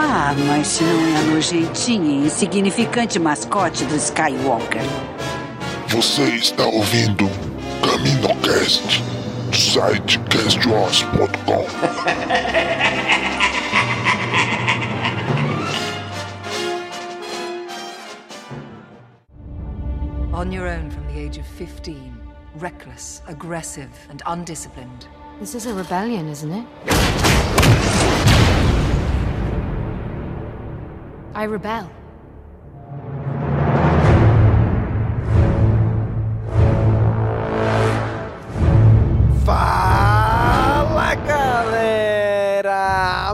Ah, mas se não é a nojentinha e insignificante mascote do Skywalker. Você está ouvindo CaminoCast do site castwars.com. On your own from the age of 15, reckless, aggressive, and undisciplined. This is a rebellion, isn't it? I rebel. Fala galera!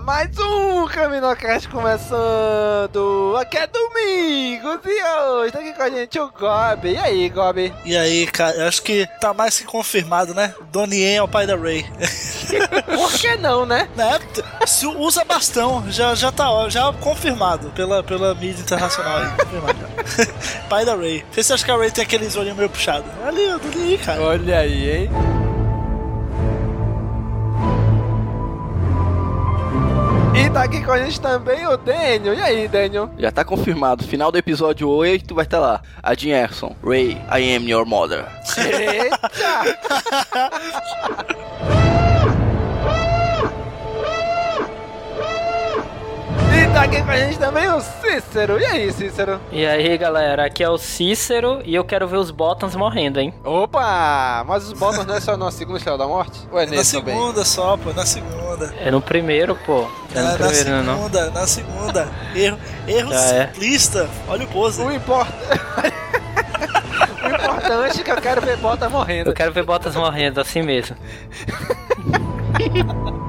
Mais um Caminocast começando! Aqui é Domingos e hoje tá aqui com a gente o Gob. E aí, Gob? E aí, cara, eu acho que tá mais que confirmado, né? Donnie Yen é o pai da Ray. Por que não, né? né? Se usa bastão, já, já tá já confirmado pela, pela mídia internacional aí. Pai da Ray. Você acha que a Ray tem aqueles olhinhos meio puxados? Ali, Yen, cara. Olha aí, hein? E tá aqui com a gente também o Daniel. E aí, Daniel? Já tá confirmado. Final do episódio 8 vai estar lá. A Jean Erson. Ray, I am your mother. Eita! tá aqui com a gente também o Cícero. E aí, Cícero? E aí, galera, aqui é o Cícero e eu quero ver os Bottoms morrendo, hein? Opa! Mas os Bottoms não é só na segunda Estrela da Morte? Ou é Na nesse também? segunda só, pô, na segunda. É no primeiro, pô. É no na primeiro, não. segunda, na segunda. Erro, erro Já é. simplista. Olha o pose. O importa... o importante é que eu quero ver Bota morrendo. Eu quero ver Bottas morrendo, assim mesmo.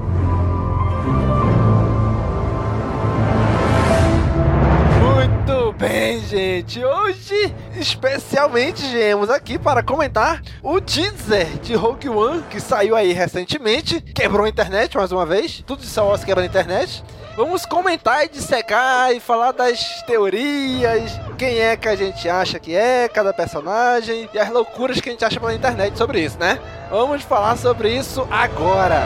bem, gente. Hoje, especialmente, viemos aqui para comentar o teaser de Rogue One, que saiu aí recentemente. Quebrou a internet mais uma vez. Tudo de Star Wars quebra a internet. Vamos comentar e dissecar e falar das teorias, quem é que a gente acha que é, cada personagem e as loucuras que a gente acha pela internet sobre isso, né? Vamos falar sobre isso agora.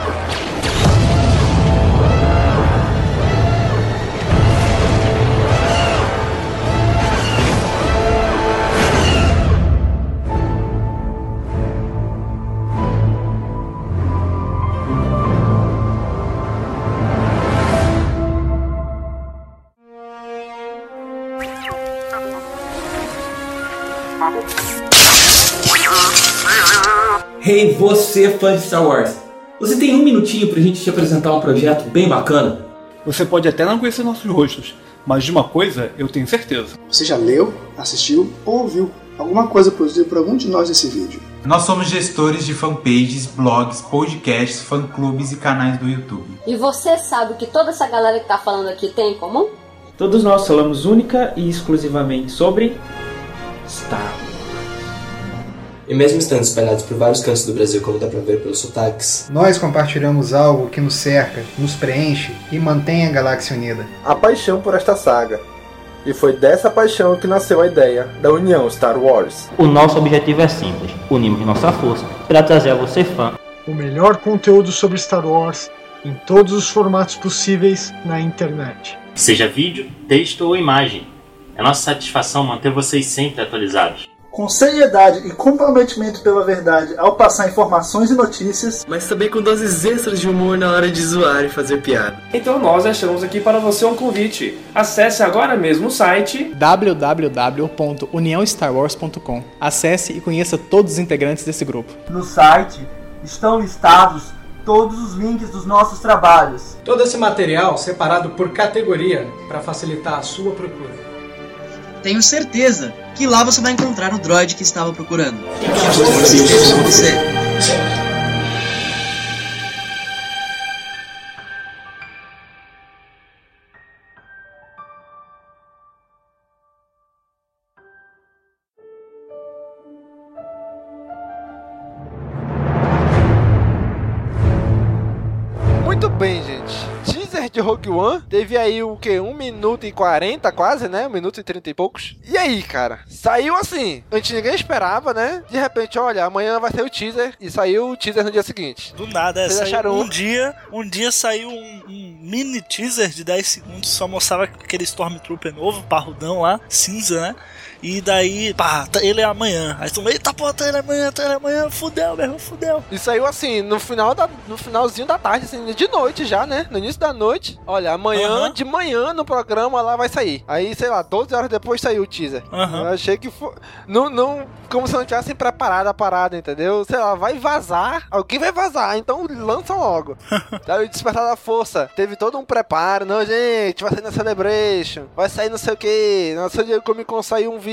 Hey, você fã de Star Wars! Você tem um minutinho pra gente te apresentar um projeto bem bacana? Você pode até não conhecer nossos rostos, mas de uma coisa eu tenho certeza. Você já leu, assistiu ou ouviu alguma coisa positiva por algum de nós nesse vídeo? Nós somos gestores de fanpages, blogs, podcasts, fã-clubes e canais do YouTube. E você sabe o que toda essa galera que tá falando aqui tem em comum? Todos nós falamos única e exclusivamente sobre Star Wars. E mesmo estando espalhados por vários cantos do Brasil, como dá pra ver pelos sotaques, Nós compartilhamos algo que nos cerca, nos preenche e mantém a galáxia unida. A paixão por esta saga. E foi dessa paixão que nasceu a ideia da União Star Wars. O nosso objetivo é simples: unirmos nossa força para trazer a você fã O melhor conteúdo sobre Star Wars em todos os formatos possíveis na internet. seja vídeo, texto ou imagem. É nossa satisfação manter vocês sempre atualizados. Com seriedade e comprometimento pela verdade ao passar informações e notícias, mas também com doses extras de humor na hora de zoar e fazer piada. Então nós deixamos aqui para você um convite. Acesse agora mesmo o site www.uniãostarwars.com. Acesse e conheça todos os integrantes desse grupo. No site estão listados todos os links dos nossos trabalhos. Todo esse material separado por categoria para facilitar a sua procura. Tenho certeza que lá você vai encontrar o droid que estava procurando. Você. De Rogue One teve aí o que? 1 minuto e 40 quase, né? 1 minuto e 30 e poucos. E aí, cara? Saiu assim. Antes ninguém esperava, né? De repente, olha, amanhã vai ser o teaser. E saiu o teaser no dia seguinte. Do nada, é, Vocês acharam um dia, um dia saiu um, um mini teaser de 10 segundos, só mostrava aquele Stormtrooper novo, parrudão lá, cinza, né? E daí, pá, tá- ele é amanhã. Aí tu, eita porra, tá ele amanhã, tá ele amanhã, fudeu, meu irmão, fudeu. E saiu assim, no final da, no finalzinho da tarde, assim, de noite já, né? No início da noite. Olha, amanhã, de manhã no programa lá vai sair. Aí, sei lá, 12 horas depois saiu o teaser. Eu achei que foi. Não, não. Como se não tivessem preparado a parada, entendeu? Sei lá, vai vazar. Alguém vai vazar, então lança logo. Daí o Despertar da Força. Teve todo um preparo. Não, gente, vai sair na Celebration. Vai sair não sei o que. Na San Diego Comic Con saiu um vídeo.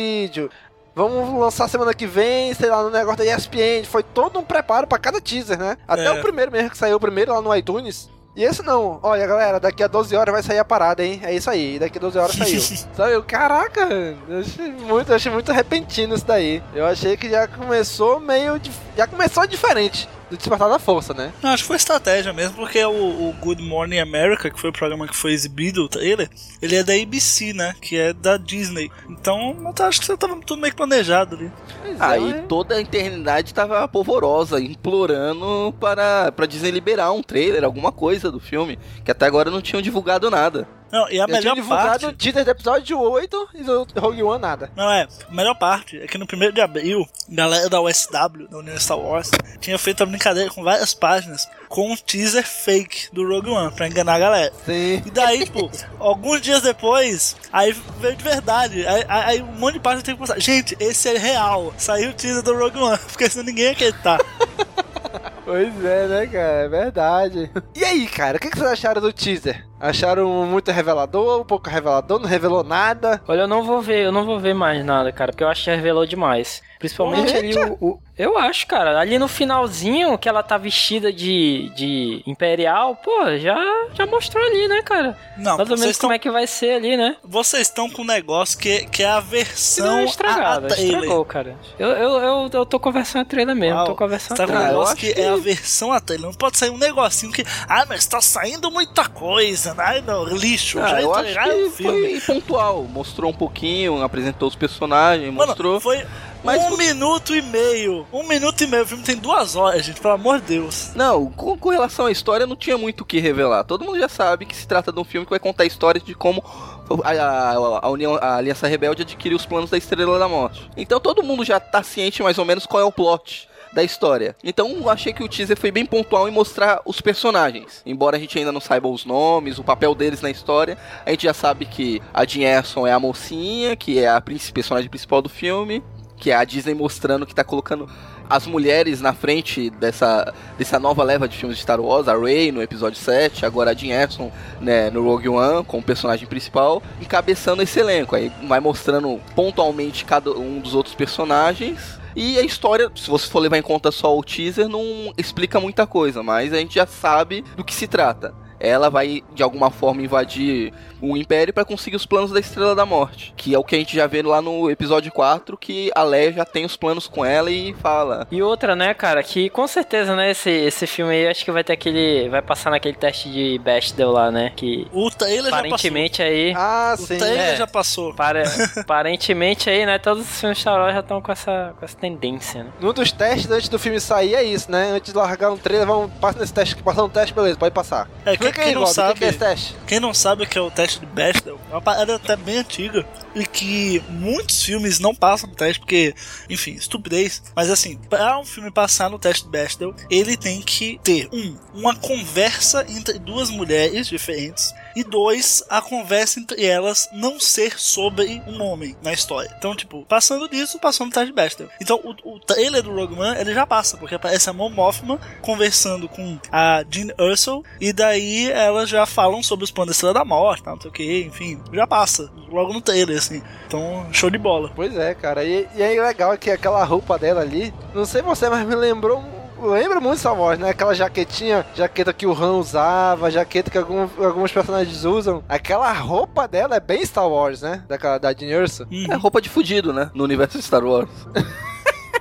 Vamos lançar semana que vem, sei lá, no negócio da ESPN. Foi todo um preparo pra cada teaser, né? Até É. o primeiro mesmo que saiu, o primeiro lá no iTunes. E esse não. Olha, galera, daqui a 12 horas vai sair a parada, hein? É isso aí. Daqui a 12 horas saiu. Sabe? Eu, caraca, eu achei muito, eu achei muito repentino isso daí. Eu achei que já começou meio. Já começou diferente do Despertar da Força, né? Não, acho que foi estratégia mesmo, porque o, o Good Morning America, que foi o programa que foi exibido, o trailer, ele é da ABC, né? Que é da Disney. Então, eu acho que você tava tudo meio que planejado ali. Aí toda a eternidade tava polvorosa, implorando para, para Disney liberar um trailer, alguma coisa do filme, que até agora não tinham divulgado nada. Não, e a tinha melhor divulgado parte. o teaser do episódio 8 e do Rogue One nada. Não é, a melhor parte é que no 1 de abril, a galera da USW, da União Star Wars, tinha feito a brincadeira com várias páginas com um teaser fake do Rogue One pra enganar a galera. Sim. E daí, tipo, alguns dias depois, aí veio de verdade. Aí, aí- aí um monte de página tem que postar. Gente, esse é real. Saiu o teaser do Rogue One, porque senão ninguém ia acreditar. Pois é, né, cara? É verdade. E aí, cara, o que, que vocês acharam do teaser? Acharam muito revelador, um pouco revelador, não revelou nada? Olha, eu não vou ver, eu não vou ver mais nada, cara, porque eu acho que revelou demais. Principalmente ali o, o- Eu acho, cara, ali no finalzinho que ela tá vestida de, de imperial, pô, já, já mostrou ali, né, cara? Não, Mais ou menos estão- como é que vai ser ali, né? Vocês estão com um negócio que, que é a versão Não, a, estragado, a trailer. estragou, cara. Eu, eu, eu, eu tô conversando a trailer mesmo, Uau, tô conversando Tá a com um trailer. negócio que, é a versão a trailer. Não pode sair um negocinho que. Ah, mas tá saindo muita coisa, né? Não, lixo. Ah, já eu acho que o filme. foi pontual. Mostrou um pouquinho, apresentou os personagens, mostrou. Foi Mas um minuto e meio. Um minuto e meio. O filme tem duas horas, gente, pelo amor de Deus. Não, com, com relação à história, não tinha muito o que revelar. Todo mundo já sabe que se trata de um filme que vai contar a história de como a, a- a União, a Aliança Rebelde adquiriu os planos da Estrela da Morte. Então todo mundo já tá ciente mais ou menos qual é o plot da história. Então achei que o teaser foi bem pontual em mostrar os personagens. Embora a gente ainda não saiba os nomes, o papel deles na história, a gente já sabe que a Jean Erson é a mocinha, que é a personagem principal do filme, que é a Disney mostrando que tá colocando as mulheres na frente dessa, dessa nova leva de filmes de Star Wars, a Rey no episódio 7, agora a Jean Erson né, no Rogue One como personagem principal, encabeçando esse elenco. Aí vai mostrando pontualmente cada um dos outros personagens. E a história, se você for levar em conta só o teaser, não explica muita coisa, mas a gente já sabe do que se trata. Ela vai, de alguma forma, invadir o Império para conseguir os planos da Estrela da Morte. Que é o que a gente já vê lá no episódio 4, que a Leia já tem os planos com ela e fala. E outra, né, cara, que com certeza, né, esse, esse filme aí acho que vai ter aquele. Vai passar naquele teste de Bechdel lá, né? Que. O trailer aparentemente aí. Ah, O trailer já passou. Para, aparentemente aí, né? Todos os filmes de Star Wars já estão com essa, com essa tendência, né? Num dos testes antes do filme sair é isso, né? Antes de largar um trailer, vamos passar nesse teste, passar um teste, beleza, pode passar. É que Explica aí, quem não Bob, o que sabe, que é esse teste? Quem não sabe o que é o teste de Bechdel, é uma parada até bem antiga e que muitos filmes não passam no teste porque, enfim, estupidez. Mas assim, para um filme passar no teste de Bechdel, ele tem que ter um, uma conversa entre duas mulheres diferentes e dois, a conversa entre elas não ser sobre um homem na história. Então, tipo, passando disso, passou no teste de Bechdel. Então, o, o trailer do Rogue One, ele já passa, porque aparece a Mon conversando com a Jean Erso e daí elas já falam sobre os planos da Estrela da Morte, não sei o que, enfim, já passa, logo no trailer, assim. Então, show de bola. Pois é, cara. E, e aí legal é que aquela roupa dela ali, não sei você, mas me lembrou. Lembra muito Star Wars, né? Aquela jaquetinha, jaqueta que o Han usava, jaqueta que algum, alguns personagens usam. Aquela roupa dela é bem Star Wars, né? Daquela da Jean Erso. É roupa de fudido, né? No universo de Star Wars.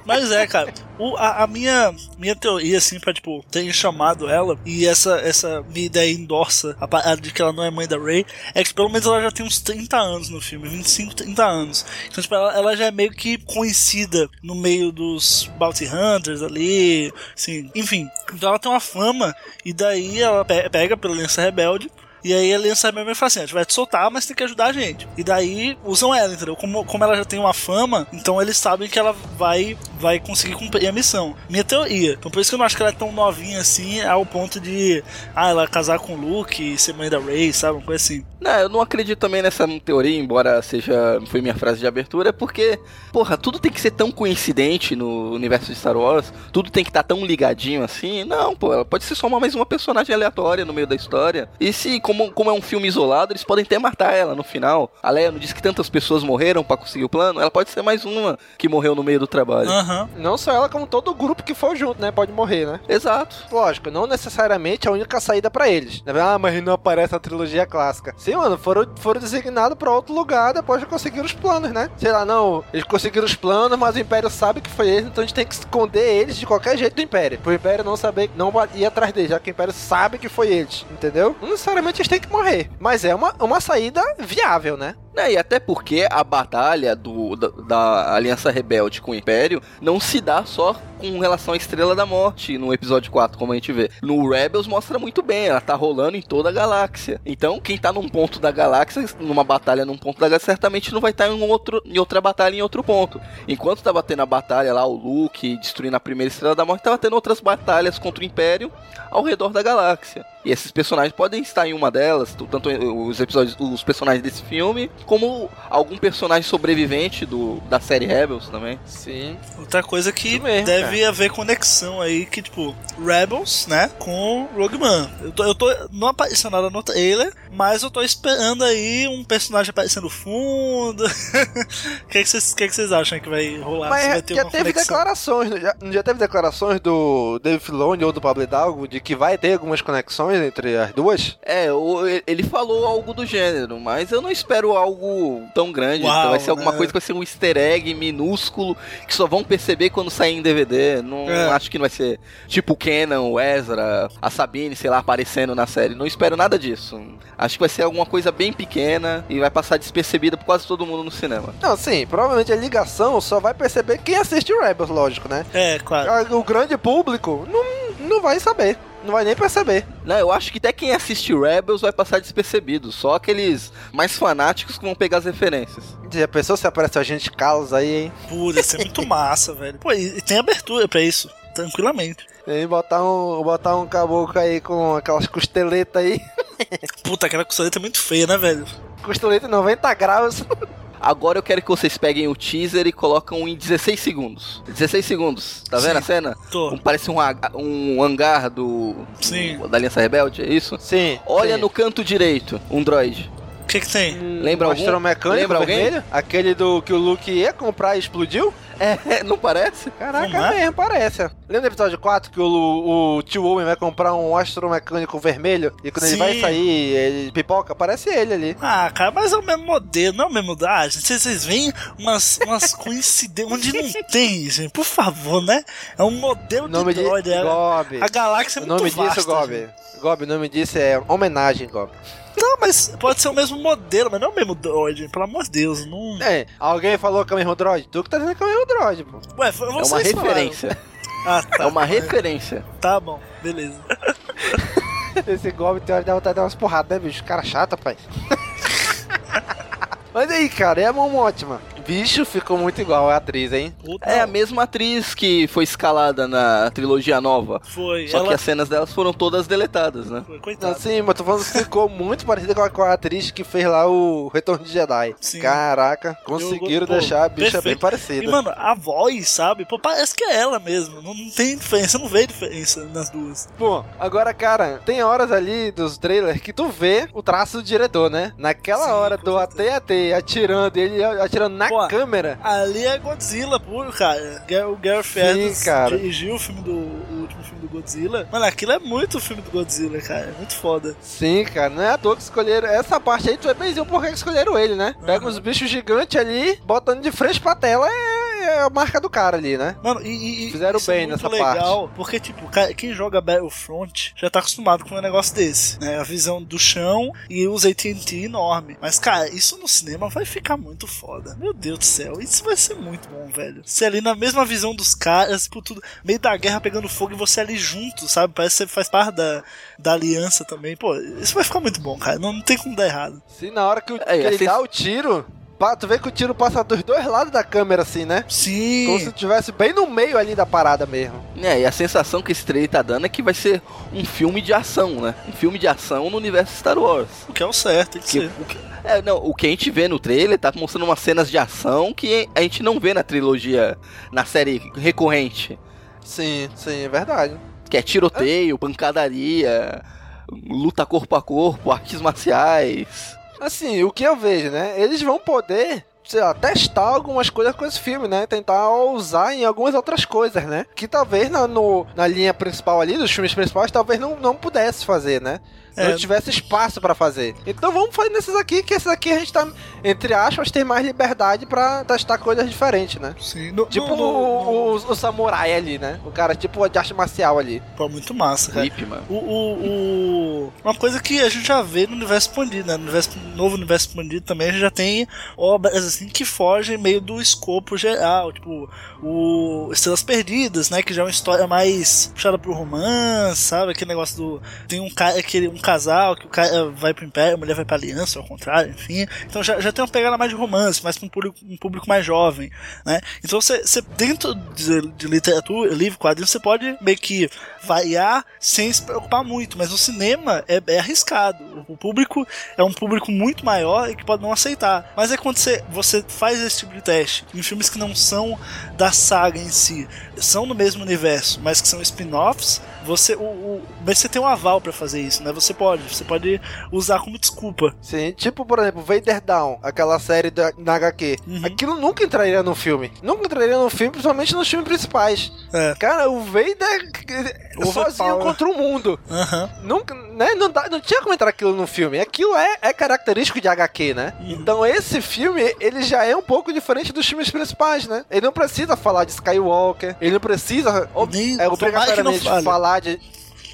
Mas é, cara, o, a, a minha, minha teoria, assim, pra, tipo, ter chamado ela, e essa, essa minha ideia endorça a de que ela não é mãe da Rey, é que pelo menos ela já tem uns 30 anos no filme, 25, 30 anos. Então, tipo, ela, ela já é meio que conhecida no meio dos Bounty Hunters ali, assim, enfim. Então ela tem uma fama, e daí ela pe- pega pela Aliança Rebelde, e aí a Aliança Rebelde fala assim: a gente vai te soltar, mas tem que ajudar a gente. E daí usam ela, entendeu? Como, como ela já tem uma fama, então eles sabem que ela vai, vai conseguir cumprir a missão. Minha teoria. Então por isso que eu não acho que ela é tão novinha assim, ao ponto de. Ah, ela casar com o Luke e ser mãe da Rey, sabe? Uma coisa assim. Não, eu não acredito também nessa teoria, embora seja foi minha frase de abertura, porque, porra, tudo tem que ser tão coincidente no universo de Star Wars, tudo tem que estar tão ligadinho assim. Não, pô, ela pode ser só uma, mais uma personagem aleatória no meio da história. E se, como, como é um filme isolado, eles podem até matar ela no final. A Leia não disse que tantas pessoas morreram pra conseguir o plano, ela pode ser mais uma que morreu no meio do trabalho. Não só ela, como todo o grupo que for junto, né? Pode morrer, né? Exato. Lógico, não necessariamente a única saída pra eles. Ah, mas não aparece na trilogia clássica. Sim, mano, foram, foram designados pra outro lugar depois de conseguir os planos, né? Sei lá, não, eles conseguiram os planos, mas o Império sabe que foi eles, então a gente tem que esconder eles de qualquer jeito do Império. Pro Império não saber, não ir atrás deles, já que o Império sabe que foi eles, entendeu? Não necessariamente eles têm que morrer, mas é uma, uma saída viável, né? É, e até porque a batalha do, da, da Aliança Rebelde com o Império não se dá só com relação à Estrela da Morte no episódio 4, como a gente vê. No Rebels mostra muito bem, ela tá rolando em toda a galáxia. Então, quem tá num ponto da galáxia, numa batalha num ponto da galáxia, certamente não vai estar em, em outra batalha em outro ponto. Enquanto tá batendo a batalha lá, o Luke destruindo a primeira Estrela da Morte, tava tendo outras batalhas contra o Império ao redor da galáxia. E esses personagens podem estar em uma delas, tanto os episódios, os personagens desse filme, como algum personagem sobrevivente do, da série Rebels também. Sim. Outra coisa que mesmo, deve cara. haver conexão aí, que tipo, Rebels, né, com Rogue One. Eu tô, eu tô não apareceu nada no trailer, mas eu tô esperando aí um personagem aparecer no fundo. O que é que vocês que é que vocês acham que vai rolar? Se vai Mas ter já uma teve conexão? declarações, já, já teve declarações do Dave Filoni ou do Pablo Hidalgo de que vai ter algumas conexões entre as duas? É, ele falou algo do gênero, mas eu não espero algo tão grande. Uau, então vai ser alguma né? coisa que vai ser um easter egg minúsculo que só vão perceber quando sair em DVD. Não É. acho que não vai ser tipo o Kenan, o Ezra, a Sabine, sei lá, aparecendo na série. Não espero nada disso. Acho que vai ser alguma coisa bem pequena e vai passar despercebida por quase todo mundo no cinema. Não, sim, provavelmente a ligação só vai perceber quem assiste o Rebels, lógico, né? É, claro. O grande público não, não vai saber, não vai nem perceber. Não, eu acho que até quem assiste Rebels vai passar despercebido. Só aqueles mais fanáticos que vão pegar as referências. Já pensou se aparece a gente Carlos aí, hein? Putz, ia ser muito massa, velho. Pô, e e tem abertura pra isso, tranquilamente. E botar um, botar um caboclo aí com aquelas costeletas aí. Puta, aquela costeleta é muito feia, né, velho? Costeleta em 90 graus. Agora eu quero que vocês peguem o teaser e colocam em 16 segundos. 16 segundos, tá vendo Sim, a cena? tô. Um- parece um, um hangar do, Sim. do- da Aliança Rebelde, é isso? Sim. Olha sim. no canto direito, um droid. O que que tem? Lembra um algum? astromecânico Lembra alguém? vermelho? Aquele do que o Luke ia comprar e explodiu? É, não parece? Caraca, Não é? mesmo, parece. Lembra do episódio 4 que o, o tio Owen vai comprar um astromecânico vermelho e quando ele Sim. vai sair, ele pipoca? Parece ele ali. Ah, cara, mas é o mesmo modelo, não é o mesmo da ah, gente. Vocês, vocês veem umas, umas coincidências onde não tem, gente. Por favor, né? É um modelo O nome de de droid. é- Gob. A galáxia é O muito nome vasta. disso, Gob. Gob, o nome disso é homenagem, Gob. Não, mas pode ser o mesmo modelo, mas não é o mesmo droid. Pelo amor de Deus, não. É, alguém falou que é o mesmo droid? Tu que tá dizendo que é o mesmo droid, pô. Ué, foi É uma referência. Ah, tá. É uma referência. Tá bom, beleza. Esse Goblin tem hora de dar vontade de dar umas porradas, né, bicho? Cara chato, pai. Mas aí, cara, é a mão ótima. Bicho, ficou muito igual a atriz, hein? É a mesma atriz que foi escalada na trilogia nova. Foi. Só ela- que as cenas delas foram todas deletadas, né? Coitado. Não, sim, mas tô falando que ficou muito parecida com a, com a atriz que fez lá o Retorno de Jedi. Caraca, conseguiram Pô, deixar a bicha perfeito. bem parecida. E, mano, a voz, sabe? Pô, parece que é ela mesmo. Não, não tem diferença, não vê diferença nas duas. Bom, agora, cara, tem horas ali dos trailers que tu vê o traço do diretor, né? Naquela hora do AT-AT atirando, ele atirando na câmera. Ali é Godzilla puro, cara. O Gareth cara. dirigiu o filme do o último filme do Godzilla. Mano, aquilo é muito filme do Godzilla, cara. É muito foda. Sim, cara, não é à toa que escolheram essa parte aí, tu é benzinho por que escolheram ele, né? Pega uns bichos gigantes ali, botando de frente pra tela, é, é a marca do cara ali, né? Mano, e, e Fizeram isso é bem muito nessa legal, parte. porque, tipo, quem joga Battlefront já tá acostumado com um negócio desse, né? A visão do chão e os AT&T enorme. Mas, cara, isso no cinema vai ficar muito foda. Meu Deus do céu, isso vai ser muito bom, velho. Você ali na mesma visão dos caras, tipo, tudo, meio da guerra pegando fogo e você ali junto, sabe? Parece que você faz parte da, da aliança também. Pô, isso vai ficar muito bom, cara. Não, não tem como dar errado. Sim, na hora que, o, É, que ele assim- dá o tiro, tu vê que o tiro passa dos dois lados da câmera, assim, né? Sim. Como se estivesse bem no meio ali da parada mesmo. É, e a sensação que esse trailer tá dando é que vai ser um filme de ação, né? Um filme de ação no universo Star Wars. O que é o certo, tem que Que- ser. o que- é, não, o que a gente vê no trailer tá mostrando umas cenas de ação que a gente não vê na trilogia, na série recorrente. Sim, sim, é verdade. Que é tiroteio, pancadaria, luta corpo a corpo, artes marciais. Assim, o que eu vejo, né? Eles vão poder, sei lá, testar algumas coisas com esse filme, né? Tentar usar em algumas outras coisas, né? Que talvez na, no- na linha principal ali, dos filmes principais, talvez não, não pudesse fazer, né? É. Não tivesse espaço pra fazer. Então vamos fazer nesses aqui, que esses aqui a gente tá, entre aspas, tem mais liberdade pra testar coisas diferentes, né? Sim. No, Tipo no- no- o, o- o samurai ali, né? O cara tipo de arte marcial ali. Pô, muito massa, cara. Mano. O, o, o- Uma coisa que a gente já vê no universo expandido, né? No universo, novo universo expandido também a gente já tem obras assim que fogem meio do escopo geral. Tipo, o Estrelas Perdidas, né? Que já é uma história mais puxada pro romance, sabe? Aquele negócio do. Tem um cara, aquele, um casal que o cara vai pro Império, a mulher vai pra Aliança, ao contrário, enfim. Então já, já tem uma pegada mais de romance, mais pra um público, um público mais jovem, né? Então você, você dentro de, de literatura, livro, quadrinho, você pode meio que variar sem se preocupar muito, mas no cinema é, é arriscado. O, o público é um público muito maior e que pode não aceitar. Mas é quando você, você faz esse tipo de teste em filmes que não são da saga em si, são no mesmo universo, mas que são spin-offs, você, o, o, mas você tem um aval pra fazer isso, né? Você pode, você pode usar como desculpa. Sim, tipo, por exemplo, Vader Down, aquela série da, na HQ. Aquilo nunca entraria no filme. Nunca entraria no filme, principalmente nos filmes principais. Cara, o Vader é sozinho contra o mundo. Nunca, né? Não, dá- não tinha como entrar aquilo no filme. Aquilo é, é característico de HQ, né? Então esse filme, ele já é um pouco diferente dos filmes principais, né? Ele não precisa falar de Skywalker, ele não precisa ob- é, obrigatoriamente fale. Falar de...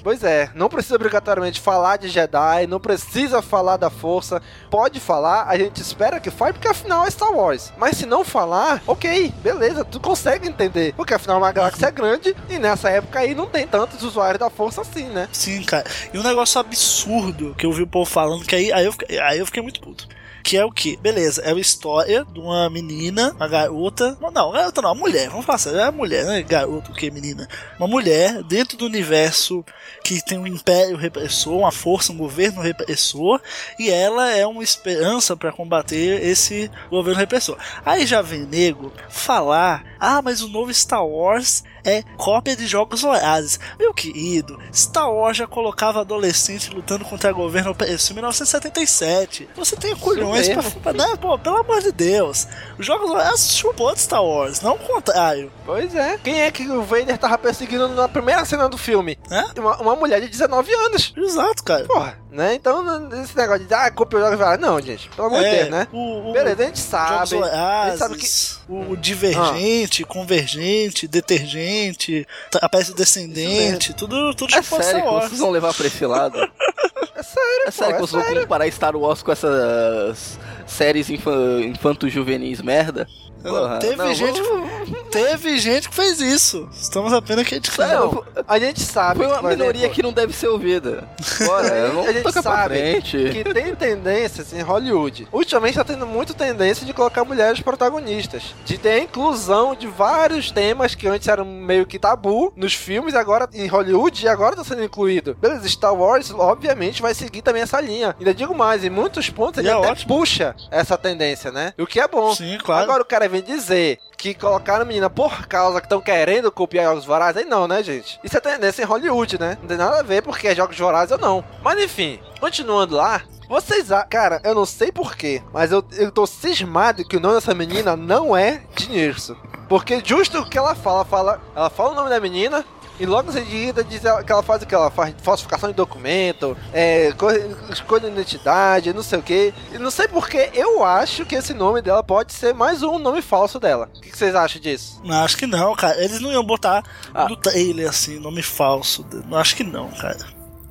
Pois é, não precisa obrigatoriamente falar de Jedi, não precisa falar da força. Pode falar, a gente espera que fale, porque afinal é Star Wars. Mas se não falar, ok, beleza, tu consegue entender. Porque afinal uma galáxia grande e nessa época aí não tem tantos usuários da força assim, né? Sim, cara. E um negócio absurdo que eu vi o povo falando, que aí, aí, eu, aí eu fiquei muito puto. Que é o que? Beleza, é uma história de uma menina, uma garota. Não, não, garota não, uma mulher. Vamos falar é uma mulher, né? Garota, o que, menina? Uma mulher dentro do universo que tem um império repressor, uma força, um governo repressor, e ela é uma esperança para combater esse governo repressor. Aí já vem nego falar: ah, mas o novo Star Wars é cópia de jogos vorazes. Meu querido, Star Wars já colocava adolescentes lutando contra o governo opressor em 1977. Você tem culhões pra, pra né? Pô, pelo amor de Deus. Os jogos vorazes chupou de Star Wars, não o contrário. Pois é. Quem é que o Vader tava perseguindo na primeira cena do filme? Uma, uma mulher de 19 anos. Exato, cara. Porra, né? Então, esse negócio de, ah, copia o jogo vai Não, gente, pelo amor de É, Deus, né? o- o- Beleza, a gente Jogos sabe. A gente vorazes, sabe que. o divergente, convergente, detergente, trapézio descendente, tudo, tudo É sério Star que Wars. vocês vão levar pra esse lado? É sério, É sério pô, que é vocês vão sério. comparar Star Wars com essas séries infa- infanto-juvenis merda? Porra, teve, não, gente, teve gente que fez isso. Estamos apenas criticando. Não, a gente sabe. Foi uma minoria que não deve ser ouvida. Bora, vamos a gente tocar pra sabe frente. que tem tendências em Hollywood. Ultimamente tá tendo muito tendência de colocar mulheres protagonistas. De ter a inclusão de vários temas que antes eram meio que tabu nos filmes, agora em Hollywood, e agora tá sendo incluído. Beleza, Star Wars, obviamente, vai seguir também essa linha. Ainda digo mais, em muitos pontos ele E é até ótimo. puxa essa tendência, né? O que é bom. Sim, claro. Agora o cara vem dizer que colocaram a menina por causa que estão querendo copiar Jogos Vorazes, aí não, né, gente? Isso é tendência em Hollywood, né? Não tem nada a ver porque é Jogos Vorazes ou não. Mas enfim, continuando lá, vocês, a- cara, eu não sei porquê, mas eu, eu tô cismado que o nome dessa menina não é Dinheirso. Porque justo o que ela fala, fala, ela fala o nome da menina, e logo em seguida diz ela- que ela faz o que? Ela faz falsificação de documento, é, co- escolha de identidade, não sei o que. E não sei porque eu acho que esse nome dela pode ser mais um nome falso dela. O que, que vocês acham disso? Não, acho que não, cara. Eles não iam botar Ah. no trailer assim, nome falso. Não, acho que não, cara.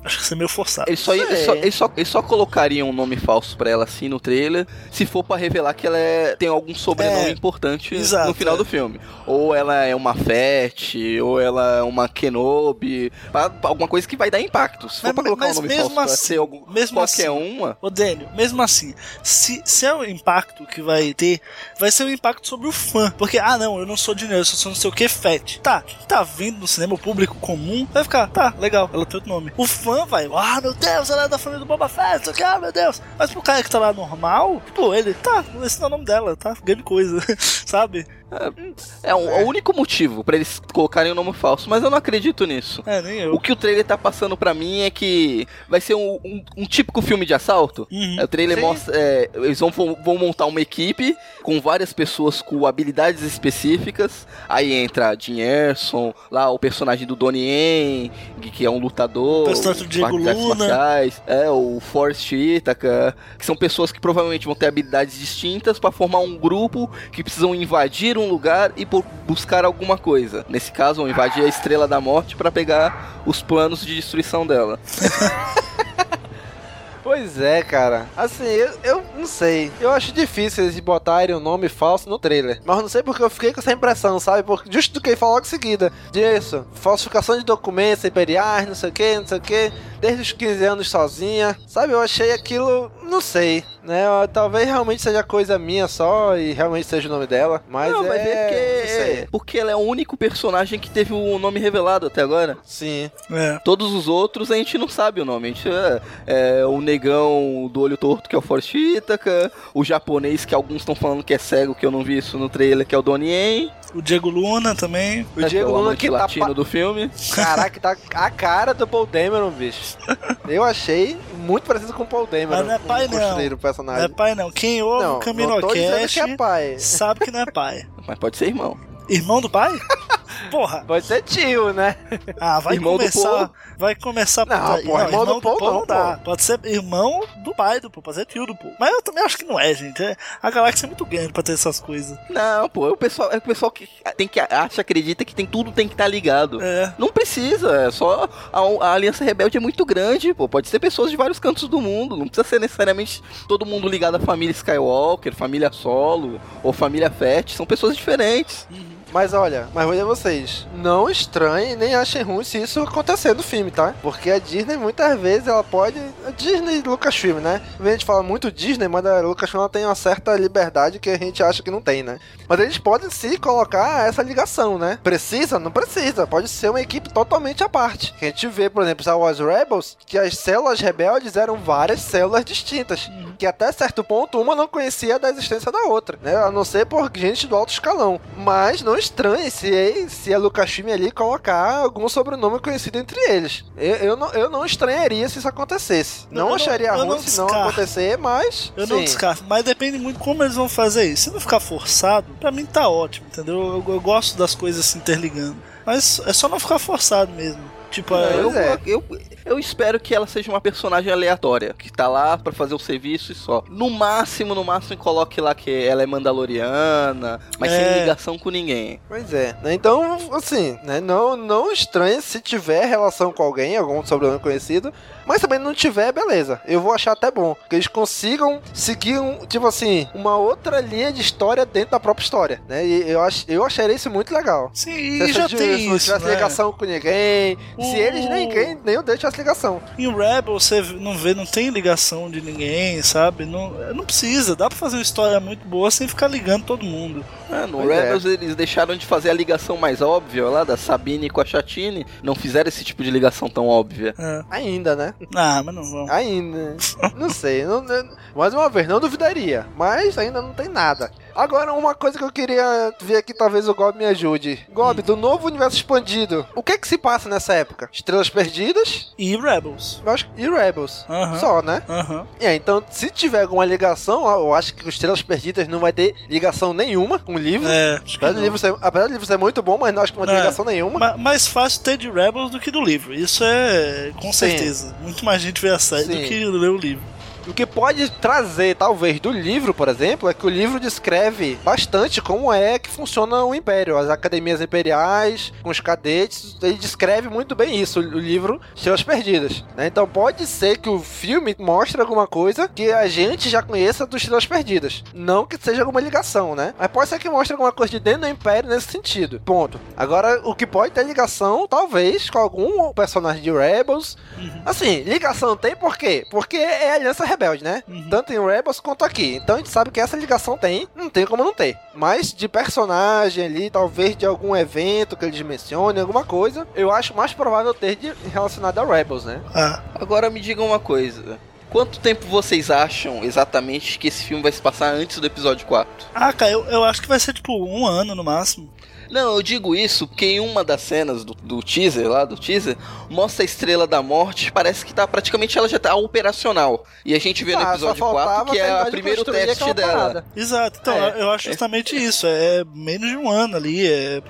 Acho que isso é meio forçado. Eles só, eles, só, eles, só, eles só colocariam um nome falso pra ela assim no trailer se for pra revelar que ela é- tem algum sobrenome É, importante exato, no final é. do filme. Ou ela é uma Fett, ou ela é uma Kenobi. pra- pra alguma coisa que vai dar impacto. Se for Mas- pra colocar um nome mesmo falso pra assim- ser algum, mesmo qualquer assim, uma. Ô, Daniel, mesmo assim, se, se é o impacto que vai ter, vai ser um impacto sobre o fã. Porque, ah, não, eu não sou dinheiro, eu sou não sei o que, Fett. Tá, quem tá vindo no cinema, o público comum, vai ficar, tá, legal, ela tem outro nome. O fã vai, ah, meu Deus, ela é da família do Boba Fett, ah, meu Deus. Mas pro cara que tá lá normal, pô, ele, tá, esse não é o nome dela, tá, grande coisa, sabe? É um- o único motivo pra eles colocarem o nome falso, mas eu não acredito nisso. É, nem eu. O que o trailer tá passando pra mim é que vai ser um, um- um típico filme de assalto. Uhum. É, O trailer Sim. mostra. é, eles vão, vão montar uma equipe com várias pessoas com habilidades específicas. Aí entra Dinherson, lá o personagem do Donnie Yen, que é um lutador. O personagem do Diego artes Luna. marciais, É, o Forrest Itaca, que são pessoas que provavelmente vão ter habilidades distintas pra formar um grupo que precisam invadir um lugar e bu- buscar alguma coisa. Nesse caso, invadir a Estrela da Morte pra pegar os planos de destruição dela. Pois é, cara. Assim, eu, eu não sei. Eu acho difícil eles botarem um nome falso no trailer. Mas não sei porque eu fiquei com essa impressão, sabe? Porque justo do que ele falou logo em seguida. Disso, falsificação de documentos imperiais, não sei o que, não sei o que. Desde os 15 anos sozinha. Sabe, eu achei aquilo. Não sei, né? Talvez realmente seja coisa minha só e realmente seja o nome dela. Mas não, é. ver não sei. porque, porque ela é o único personagem que teve o nome revelado até agora. Sim. É. Todos os outros a gente não sabe o nome. A gente é, é o negão do olho torto, que é o Forrest Itaca, o japonês que alguns estão falando que é cego, que eu não vi isso no trailer, que é o Donnie Yen. O Diego Luna também. O Diego é o Luna que tá latino pa- do filme. Caraca, tá a cara do Paul Dameron, bicho. Eu achei muito parecido com o Paul Dameron. Mas não é pai, não. personagem. Não é pai, não. Quem ouve Não, o não tô dizendo Caminocast que é pai. sabe que não é pai. Mas pode ser irmão. Irmão do pai? Porra. Pode ser tio, né? Ah, vai Irmão começar. Vai começar Não, putaria. pô, irmão do Paul não, dá. pô. Pode ser irmão do pai do Paul, pode ser tio do Paul. Mas eu também acho que não é, gente. É- A galáxia é muito grande pra ter essas coisas. Não, pô, é o pessoal, é o pessoal que tem que acha, acredita que tem tudo tem que estar ligado. É. Não precisa, é só a, a Aliança Rebelde é muito grande, pô. Pode ser pessoas de vários cantos do mundo, não precisa ser necessariamente todo mundo ligado à família Skywalker, família Solo ou família Fett, são pessoas diferentes. Mas olha, mas vou dizer a vocês, não estranhem nem achem ruim se isso acontecer no filme, tá? Porque a Disney muitas vezes ela pode. A Disney e Lucasfilm, né? A gente fala muito Disney, mas a Lucasfilm ela tem uma certa liberdade que a gente acha que não tem, né? Mas eles podem sim colocar essa ligação, né? Precisa? Não precisa. Pode ser uma equipe totalmente à parte. A gente vê, por exemplo, Star Wars Rebels, que as células rebeldes eram várias células distintas. Que até certo ponto uma não conhecia da existência da outra, né? A não ser por gente do alto escalão. Mas não estranhe se, se a Lucasfilm ali colocar algum sobrenome conhecido entre eles. Eu, eu, não, eu não estranharia se isso acontecesse. Não não- acharia eu ruim não se não acontecer, mas. Eu não sim. descarto, mas depende muito como eles vão fazer isso. Se não ficar forçado, pra mim tá ótimo, entendeu? Eu, eu gosto das coisas se interligando. Mas é só não ficar forçado mesmo. Tipo, É, é, eu, eu, eu espero que ela seja uma personagem aleatória, que tá lá pra fazer o serviço e só. No máximo, no máximo, coloque lá que ela é mandaloriana, mas É. sem ligação com ninguém. Pois é, né? Então, assim, né? Não, não estranhe se tiver relação com alguém, algum sobrenome conhecido, mas também não tiver, beleza. Eu vou achar até bom. Que eles consigam seguir, um, tipo assim, uma outra linha de história dentro da própria história, né? E eu, ach, eu acharia isso muito legal. Sim, e já tem se não isso, tivesse né? ligação com ninguém, se O- eles nem ninguém, nem o deixa tivesse ligação. Em Rebel você não vê, não tem ligação de ninguém, sabe? Não, não precisa, dá pra fazer uma história muito boa sem ficar ligando todo mundo. É, no Pois Rebels eles deixaram de fazer a ligação mais óbvia lá da Sabine com a Chatine, não fizeram esse tipo de ligação tão óbvia. Ainda, né? Ah, mas não vão. Ainda. não sei. Não, não- mais uma vez, não duvidaria. Mas ainda não tem nada. Agora, uma coisa que eu queria ver aqui, talvez o Gob me ajude. Gob, do novo universo expandido, o que que se passa nessa época? Estrelas Perdidas? E Rebels. Eu acho que- E Rebels. Só, né? Aham. É, então, se tiver alguma ligação, eu acho que Estrelas Perdidas não vai ter ligação nenhuma com o livro. É, acho apesar, do livro ser, apesar do livro ser muito bom, mas não acho que não vai ter É. ligação nenhuma. Ma- mais fácil ter de Rebels do que do livro. Isso é com Sim. certeza. Muito mais gente vê a série do Sim. que lê o livro. O que pode trazer, talvez, do livro, por exemplo, é que o livro descreve bastante como é que funciona o Império, as academias imperiais, com os cadetes. Ele descreve muito bem isso, o livro Estrelas Perdidas. né? Então pode ser que o filme mostre alguma coisa que a gente já conheça dos Estrelas Perdidas. Não que seja alguma ligação, né? Mas pode ser que mostre alguma coisa de dentro do Império nesse sentido. Ponto. Agora, o que pode ter ligação, talvez, com algum personagem de Rebels. Assim, ligação tem por quê? Porque é a Aliança Rebelde, né? Tanto em Rebels quanto aqui. Então a gente sabe que essa ligação tem, não tem como não ter. Mas de personagem ali, talvez de algum evento que eles mencionem, alguma coisa, eu acho mais provável ter de relacionado a Rebels, né? Agora me digam uma coisa. Quanto tempo vocês acham exatamente que esse filme vai se passar antes do episódio 4? Ah, cara, eu, eu acho que vai ser tipo um ano no máximo. Não, eu digo isso porque em uma das cenas do, do teaser lá, do teaser, mostra a Estrela da Morte, parece que tá praticamente ela já tá operacional. E a gente vê no Ah, só episódio faltava 4 que é o primeiro teste dela. parada. Exato, então É. eu acho justamente isso. É menos de um ano ali, é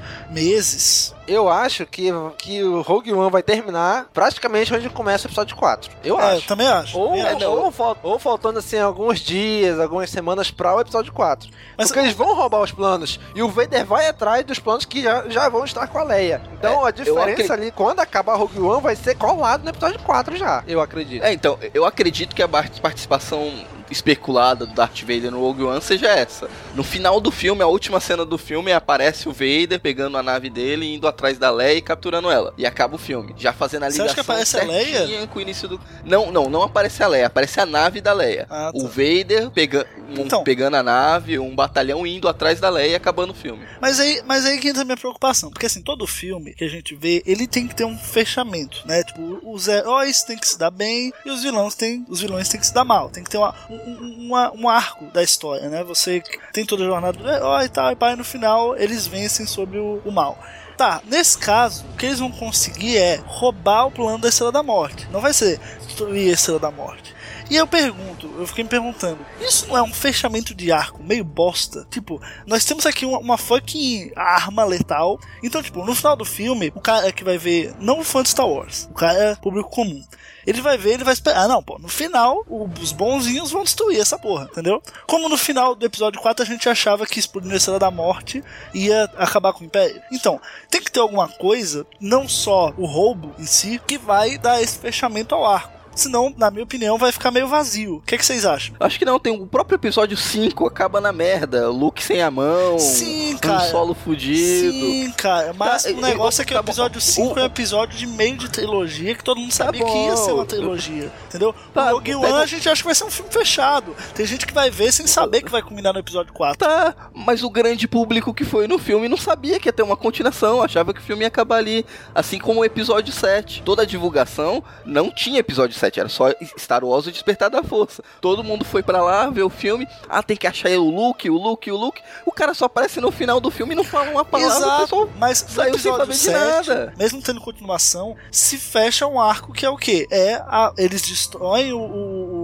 meses. Eu acho que, que o Rogue One vai terminar praticamente onde começa o episódio 4. Eu É, acho. também acho. Ou, acho. ou, ou faltando assim alguns dias, algumas semanas pra o episódio 4. Porque eles vão roubar os planos. E o Vader vai atrás dos planos que já, já vão estar com a Leia. Então É, a diferença ali, quando acabar Rogue One, vai ser colado no episódio 4 já. Eu acredito. É, então, eu acredito que a participação especulada do Darth Vader no Rogue One seja essa. No final do filme, a última cena do filme, aparece o Vader pegando a nave dele, indo atrás da Leia e capturando ela. E acaba o filme. Já fazendo a Você acha ligação que aparece a Leia? com o início do... Não, não, não aparece a Leia. Aparece a nave da Leia. Ah, tá. O Vader pega... um- Então. pegando a nave, um batalhão indo atrás da Leia e acabando o filme. Mas aí, mas aí que entra a minha preocupação. Porque assim, todo filme que a gente vê, ele tem que ter um fechamento, né? Tipo, os heróis têm que se dar bem e os vilões têm, os vilões têm que se dar mal. Tem que ter uma, um, uma- um arco da história, né? Você tem toda a jornada do herói e tal, e pá, no final eles vencem sobre o, o mal. Tá, nesse caso, o que eles vão conseguir é roubar o plano da Estrela da Morte. Não vai ser destruir a Estrela da Morte. E eu pergunto, eu fiquei me perguntando, isso não é um fechamento de arco meio bosta? Tipo, nós temos aqui uma, uma fucking arma letal. Então, tipo, no final do filme, o cara que vai ver, não o fã de Star Wars, o cara é público comum. Ele vai ver, ele vai esperar. Ah, não, pô, no final, os bonzinhos vão destruir essa porra, entendeu? Como no final do episódio 4 a gente achava que explodindo a Estrela da Morte ia acabar com o Império. Então, tem que ter alguma coisa, não só o roubo em si, que vai dar esse fechamento ao arco. Senão, na minha opinião, vai ficar meio vazio. O que, é que vocês acham? Acho que não, tem o próprio episódio 5 acaba na merda. O Luke sem a mão. Sim, Um cara. solo fudido. Sim, cara. Mas Tá, o negócio é que o tá bom. episódio 5 é um episódio de meio de trilogia que todo mundo sabia que ia ser uma trilogia. Entendeu? Tá, o Rogue One a gente acha que vai ser um filme fechado. Tem gente que vai ver sem saber que vai culminar no episódio 4. Tá, mas o grande público que foi no filme não sabia que ia ter uma continuação, achava que o filme ia acabar ali. Assim como o episódio 7. Toda a divulgação não tinha episódio 7, era só Star Wars e Despertar da Força. Todo mundo foi pra lá ver o filme. Ah, tem que achar o Luke, o Luke, o Luke. O cara só aparece no final do filme e não fala uma palavra. Exato, mas saiu sem saber de 7, nada. mesmo tendo continuação, se fecha um arco que é o quê? É a, eles destroem o, o,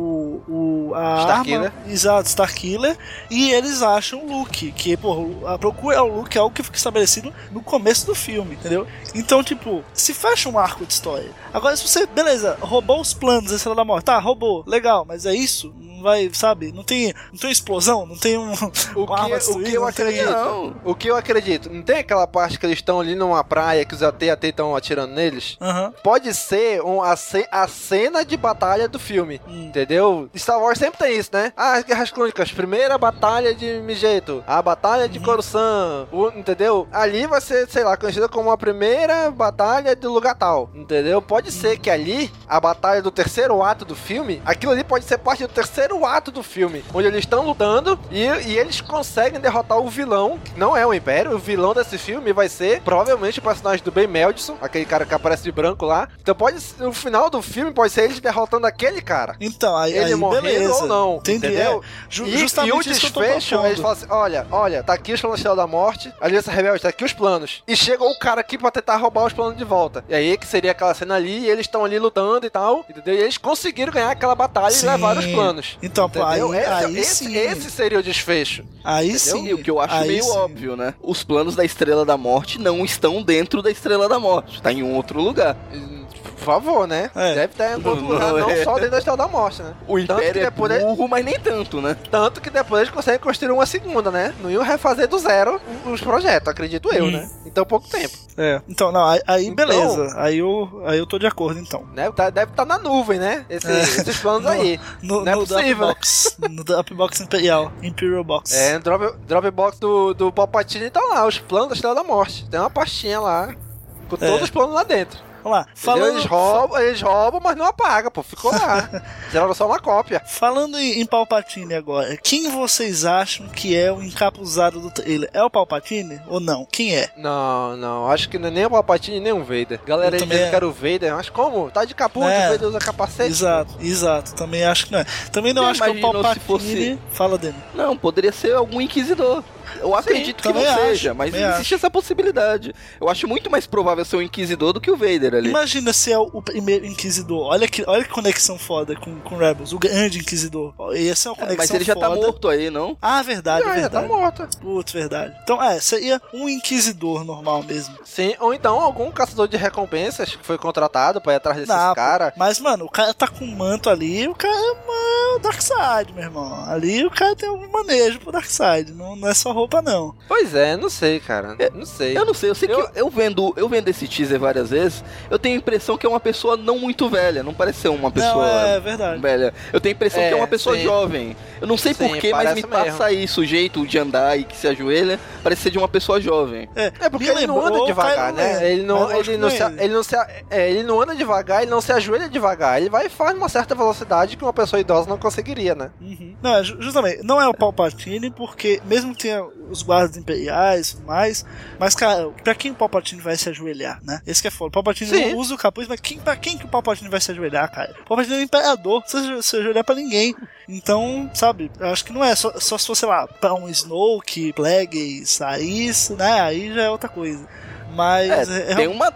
o, o a Starkiller. arma, exato, Starkiller, e eles acham o Luke, que, pô, a procura ao Luke é algo que fica estabelecido no começo do filme, entendeu? Então, tipo, se fecha um arco de história. Agora, se você, beleza, roubou os planos da Estrela da Morte, tá, roubou, legal, mas é isso? Não vai, sabe? Não tem, não tem explosão, não tem um, O uma arma que, o que destruída, eu não tem- acredito, o que eu acredito, não tem aquela parte que eles estão ali numa praia que os AT-AT estão atirando neles? Aham. Pode ser um, a, ce- a cena de batalha do filme, entendeu? Star Wars sempre tem isso, né? Ah, as Guerras Crônicas, primeira batalha de Mijeto, a batalha de Coruscant, o- entendeu? Ali vai ser, sei lá, conhecida como a primeira batalha do lugar tal, entendeu? Pode ser que ali, a batalha do terceiro ato do filme, aquilo ali pode ser parte do terceiro ato do filme, onde eles estão lutando e, e eles conseguem derrotar o vilão, que não é o Império, o vilão desse filme vai ser provavelmente o personagem do Ben Melson, aquele cara que aparece de branco lá. Então pode no final do filme pode ser eles derrotando aquele cara. Então, aí, ele aí, morrendo beleza. ou não, Entendi, entendeu? é. Ju- e, justamente e o desfecho, eles falam assim, olha, olha, tá aqui os planos da Morte, a Aliança Rebelde, tá aqui os planos. E chega o cara aqui pra tentar roubar os planos de volta. E aí que seria aquela cena ali, e eles estão ali lutando e tal, entendeu? E eles conseguiram ganhar aquela batalha Sim. e levar os planos. Então, pô, aí- esse, aí esse- sim. esse seria o desfecho. Aí Entendeu? sim. E o que eu acho Aí meio sim. óbvio, né? Os planos da Estrela da Morte não estão dentro da Estrela da Morte. Tá em um outro lugar. Por favor, né? Deve estar em algum lugar, não é. só dentro da Estrela da Morte, né? O Tanto que Império é burro, mas nem tanto, né? Tanto que depois eles conseguem construir uma segunda, né? Não iam refazer do zero os projetos, acredito eu, Hum. né? Então pouco tempo. É, então, não, aí, aí Então- beleza. Aí eu, aí eu tô de acordo, então. Né? Tá- Deve estar na nuvem, né? Esse- É. Esses planos No- aí. No, não é no possível. Dropbox. no Dropbox Imperial. Imperial Box. É, no drop, Dropbox do, do Palpatine tá lá, os planos da Estrela da Morte. Tem uma pastinha lá, com É. todos os planos lá dentro. Vamos lá. Falando, Eles roubam, eles roubam, mas não apaga, pô. Ficou lá. Fizeram só uma cópia. Falando em, em Palpatine agora, quem vocês acham que é o encapuzado do trailer? É o Palpatine ou não? Quem é? Não, não, acho que não é nem o Palpatine nem o Vader. Galera Eu também é. que era o Vader, mas como? Tá de capuz, É. o Vader usa capacete. Exato, exato. Também acho que não é. Também não Já acho que é o Palpatine. fosse- Fala dele. Não, poderia ser algum inquisidor. Eu acredito que não acho, seja, mas existe essa possibilidade. Eu acho muito mais provável ser um inquisidor do que o Vader ali. Imagina se é o, o primeiro Inquisidor. Olha que, olha que conexão foda com, com Rebels. O grande Inquisidor. Essa é uma É, conexão mas ele já tá foda. morto aí, não? Ah, verdade, já verdade. tá morto. Putz, verdade. Então, é, seria um Inquisidor normal mesmo. Sim, ou então algum caçador de recompensas que foi contratado pra ir atrás desses Não, caras. Mas, mano, o cara tá com um manto ali, o cara é o Darkseid, meu irmão. Ali o cara tem um manejo pro Darkseid, não, não é só roupa, não. Pois é, não sei, cara. Não sei. Eu não sei, eu sei que eu vendo, eu vendo esse teaser várias vezes, eu tenho a impressão que é uma pessoa não muito velha, não parece ser uma pessoa é verdade. velha. Eu tenho a impressão É, que é uma pessoa sim. jovem. Eu não sei Sim, porquê, mas me mesmo. passa isso, o jeito de andar e que se ajoelha, parece ser de uma pessoa jovem. É, É porque ele não anda devagar, né? Ele não, lógico ele, não se, é ele. não se, é, ele não anda devagar, ele não se ajoelha devagar. Ele vai e faz uma certa velocidade que uma pessoa idosa não conseguiria, né? Uhum. Não, é ju- justamente, não é o Palpatine, porque mesmo que tenha os guardas imperiais e tudo mais, mas, cara, pra quem o Palpatine vai se ajoelhar, né? Esse que é foda. O Palpatine Sim. não usa o capuz, mas quem, pra quem que o Palpatine vai se ajoelhar, cara? O Palpatine é o imperador, não precisa se ajoelhar pra ninguém. Então, sabe, eu acho que não é só, só se fosse, sei lá, pra um Snoke, Plagueis, isso, né? Aí já é outra coisa. Mas. É, é- tem uma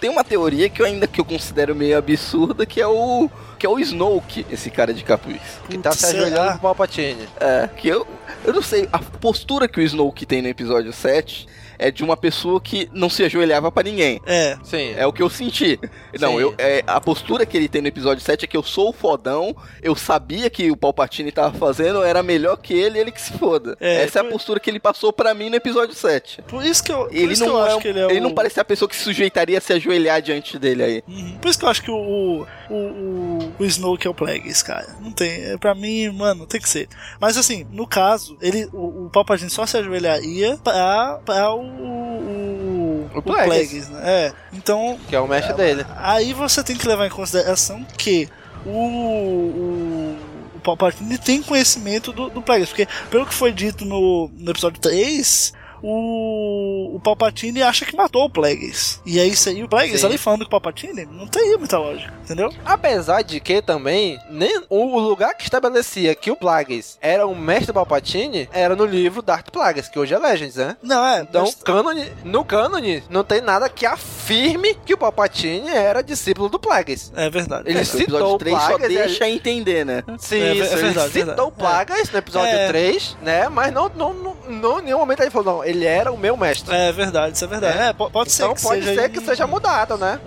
tem uma teoria que eu ainda que eu considero meio absurda, que é o que é o Snoke, esse cara de capuz. Que tá se ajoelhando pro Palpatine. É, que eu eu não sei, a postura que o Snoke tem no episódio 7 é de uma pessoa que não se ajoelhava pra ninguém. É. Sim. É o que eu senti. Não, Sim. eu, é, a postura que ele tem no episódio 7 é que eu sou o fodão, eu sabia que o Palpatine tava fazendo, era melhor que ele, ele que se foda. É, Essa é a por- postura que ele passou pra mim no episódio 7. Por isso que eu, Ele isso que não, eu é, acho que ele é o... não parece a pessoa que se sujeitaria a se ajoelhar diante dele aí. Uhum. Por isso que eu acho que o, o, o, o Snoke é o Plagueis, cara. Não tem. é, Pra mim, mano, tem que ser. Mas assim, no caso, ele, o, o Palpatine só se ajoelharia pra, pra o. O, O Plagueis. né? É. Então. Que é o mestre dele. Aí você tem que levar em consideração que o. o o Palpatine tem conhecimento do, do Plagueis, porque pelo que foi dito no, no episódio 3, o, o Palpatine acha que matou o Plagueis. E aí seria o Plagueis Sim. ali falando com o Palpatine, não teria muita lógica, entendeu? Apesar de que também, nem o lugar que estabelecia que o Plagueis era o mestre Palpatine era no livro Dark Plagueis, que hoje é Legends, né? Não, é. Então, mas- cânone, no cânone, não tem nada que firme que o Palpatine era discípulo do Plagueis. É verdade. Ele É, o citou episódio o 3 só Plagueis. deixa ele- entender, né? Sim, É, é isso, verdade, ele citou verdade. o Plagas no episódio É. 3, né? Mas não, não, não, não, em nenhum momento ele falou, não, ele era o meu mestre. É verdade, isso é verdade. É, po- pode ser então que pode seja ser que um- seja mudado, né?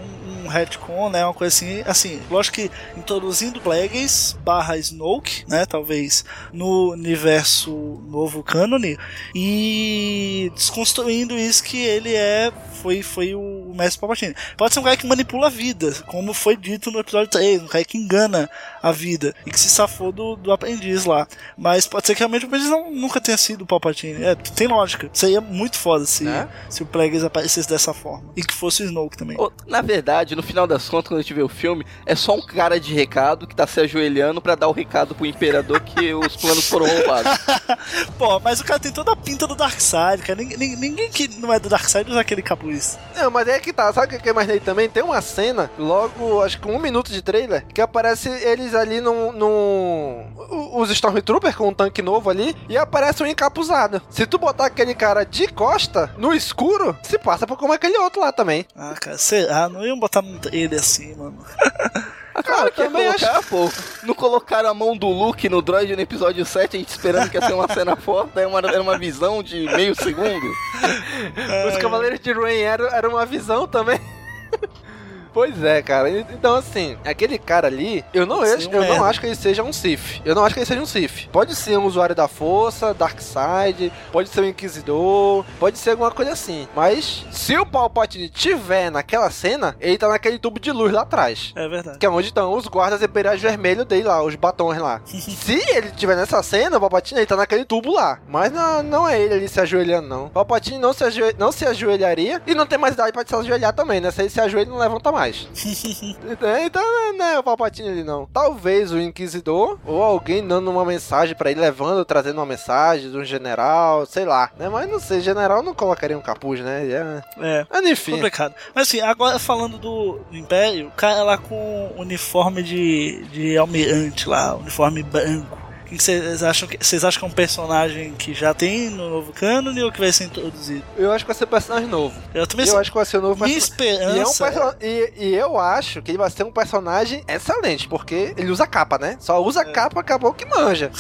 um retcon, né, uma coisa assim, assim, lógico que introduzindo Plagueis barra Snoke, né, talvez no universo novo cânone e desconstruindo isso que ele é, foi, foi o mestre Palpatine. Pode ser um cara que manipula a vida, como foi dito no episódio 3, um cara que engana a vida e que se safou do, do aprendiz lá. Mas pode ser que realmente o aprendiz não, nunca tenha sido o Palpatine. É, tem lógica. Seria muito foda se, Né? se o Plagueis aparecesse dessa forma. E que fosse o Snoke também. Na verdade, no final das contas, quando a gente vê o filme, é só um cara de recado que tá se ajoelhando pra dar o recado pro imperador que os planos foram roubados. Pô, mas o cara tem toda a pinta do Darkseid, cara. Ninguém, ninguém- ninguém que não é do Darkseid usa aquele capuz. Não, mas é que tá, sabe o que que eu imaginei também? Tem uma cena, logo, acho que um minuto de trailer, que aparece eles ali num. num os Stormtroopers com um tanque novo ali, e aparece um encapuzado. Se tu botar aquele cara de costa, no escuro, se passa por como aquele outro lá também. Ah, cara, será? Não iam botar ele assim, mano. Ah, claro que também colocar, pô. Não colocaram a mão do Luke no droid no episódio 7, a gente esperando que ia ser uma cena forte, aí uma, era uma visão de meio segundo. Os Cavaleiros de Rain era, era uma visão também. Pois é, cara. Então, assim, aquele cara ali, eu não, acho, eu não merda. acho que ele seja um Sith. Eu não acho que ele seja um Sith. Pode ser um usuário da força, Darkseid, pode ser um Inquisidor, pode ser alguma coisa assim. Mas, se o Palpatine tiver naquela cena, ele tá naquele tubo de luz lá atrás. É verdade. Que é onde estão os guardas imperiais vermelhos dele lá, os batons lá. se ele tiver nessa cena, o Palpatine ele tá naquele tubo lá. Mas não, não é ele ali se ajoelhando, não. O Palpatine não se, ajoe- não se ajoelharia e não tem mais idade pra se ajoelhar também, né? Se ele se ajoelha, não levanta mais. então, então, não é o Palpatine ali, não. Talvez o Inquisidor ou alguém dando uma mensagem pra ele, levando, trazendo uma mensagem de um general, sei lá. Né? Mas não sei, general não colocaria um capuz, né? É. É. Mas enfim. Complicado. Mas assim, agora falando do, do Império, o cara lá com uniforme de, de almirante lá, uniforme branco. O que vocês acham que vocês acham que é um personagem que já tem no novo cânone ou que vai ser introduzido? Eu acho que vai ser personagem novo. Eu também eu sei. acho que vai ser um novo Minha personagem. E, é um esperança perso- e, e eu acho que ele vai ser um personagem excelente, porque ele usa capa, né? Só usa capa, acabou que manja.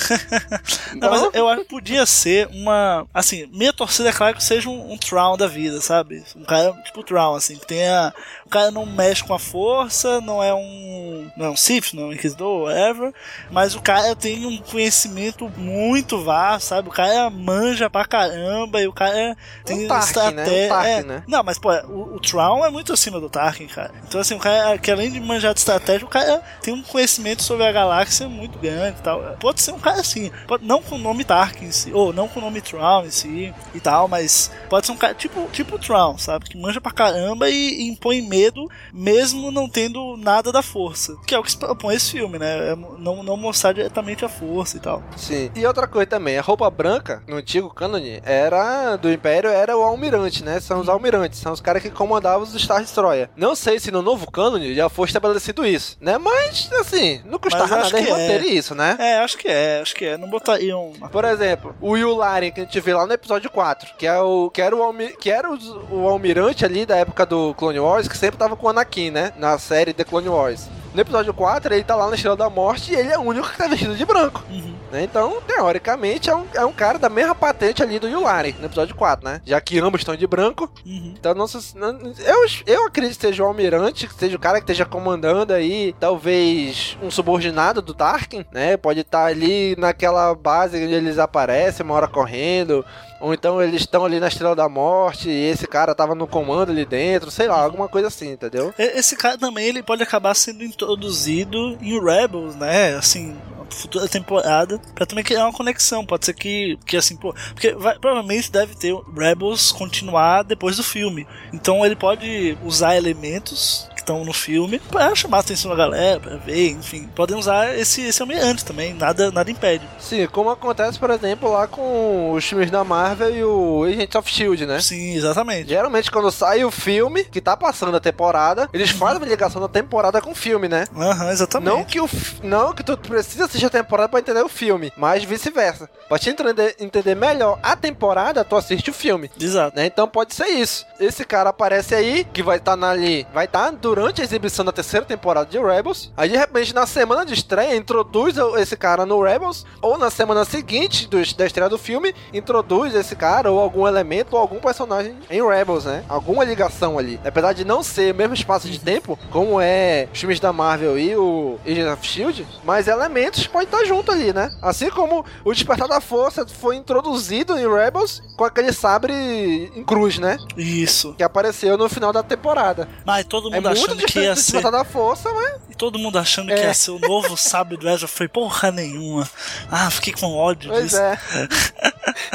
Não, mas eu acho que podia ser uma. Assim, minha torcida é claro que seja um, um da vida, sabe? Um cara tipo Traum, assim, que tenha. O cara não mexe com a força, não é um. Não é um Sith, não é um Inquisidor, whatever. Mas o cara tem um conhecimento muito vasto, sabe? O cara manja pra caramba e o cara tem Um Tarkin, né? Um Tarkin, é. né? Não, mas pô, o, o Traum é muito acima do Tarkin, cara. Então, assim, o cara que além de manjar de estratégia, o cara tem um conhecimento sobre a galáxia muito grande e tal. Pode ser um cara assim, pode, não com o nome Tarkin em si, ou não com o nome Traum em si e tal, mas pode ser um cara tipo, tipo Traum, sabe? Que manja pra caramba e, e impõe medo, mesmo não tendo nada da força. Que é o que se propõe esse filme, né? É não, não mostrar diretamente a força e tal. Sim. E outra coisa também, a roupa branca, no antigo cânone, era do Império, era o almirante, né? São os almirantes, são os caras que comandavam os Star Destroyer. Não sei se no novo cânone já foi estabelecido isso, né? Mas, assim, não custava nada que é. manter isso, né? É, acho que é, acho que é. Não botariam. Por exemplo, o Yularen que a gente vê lá no episódio 4, que, é o, que era, o, almi- que era os- o almirante ali da época do Clone Wars, que sempre tava com o Anakin, né? Na série The Clone Wars. No episódio 4, ele tá lá na Estrela da Morte e ele é o único que tá vestido de branco. né? Então, teoricamente, é um, é um cara da mesma patente ali do Yularen, no episódio 4, né? Já que ambos estão de branco. Então, não, não- eu, eu acredito que seja o almirante, que seja o cara que esteja comandando aí, talvez um subordinado do Tarkin, né? Pode estar ali naquela base onde eles aparecem, uma hora correndo. Ou então eles estão ali na Estrela da Morte e esse cara tava no comando ali dentro, sei lá, alguma coisa assim, entendeu? Esse cara também ele pode acabar sendo introduzido em Rebels, né? Assim, futura temporada, pra também criar uma conexão. Pode ser que, que assim, pô, porque vai- provavelmente deve ter Rebels continuar depois do filme. Então ele pode usar elementos estão no filme pra chamar a atenção da galera, pra ver, enfim. Podem usar esse, esse antes também, nada, nada impede. Sim, como acontece, por exemplo, lá com os filmes da Marvel e o Agents of Shield, né? Sim, exatamente. Geralmente, quando sai o filme, que tá passando a temporada, eles fazem a ligação da temporada com o filme, né? Aham, exatamente. Não que, o, não que tu precisa assistir a temporada pra entender o filme, mas vice-versa. Pra te entender, entender melhor a temporada, tu assiste o filme. Exato. Né? Então pode ser isso. Esse cara aparece aí, que vai estar ali, vai estar durante a exibição da terceira temporada de Rebels. Aí de repente, na semana de estreia, introduz esse cara no Rebels, ou na semana seguinte do- da estreia do filme, introduz esse cara, ou algum elemento, ou algum personagem em Rebels, né? Alguma ligação ali. Apesar de não ser o mesmo espaço de tempo, como é os filmes da Marvel e o Agents of Shield, mas elementos podem estar junto ali, né? Assim como o Despertar da Força foi introduzido em Rebels com aquele sabre em cruz, né? Isso. Que apareceu no final da temporada. Mas todo É mundo muito achando que ia ser. Da Força, mas... E todo mundo achando É. que ia ser o novo sábio do Ezra foi porra nenhuma. Ah, fiquei com ódio Pois disso. é.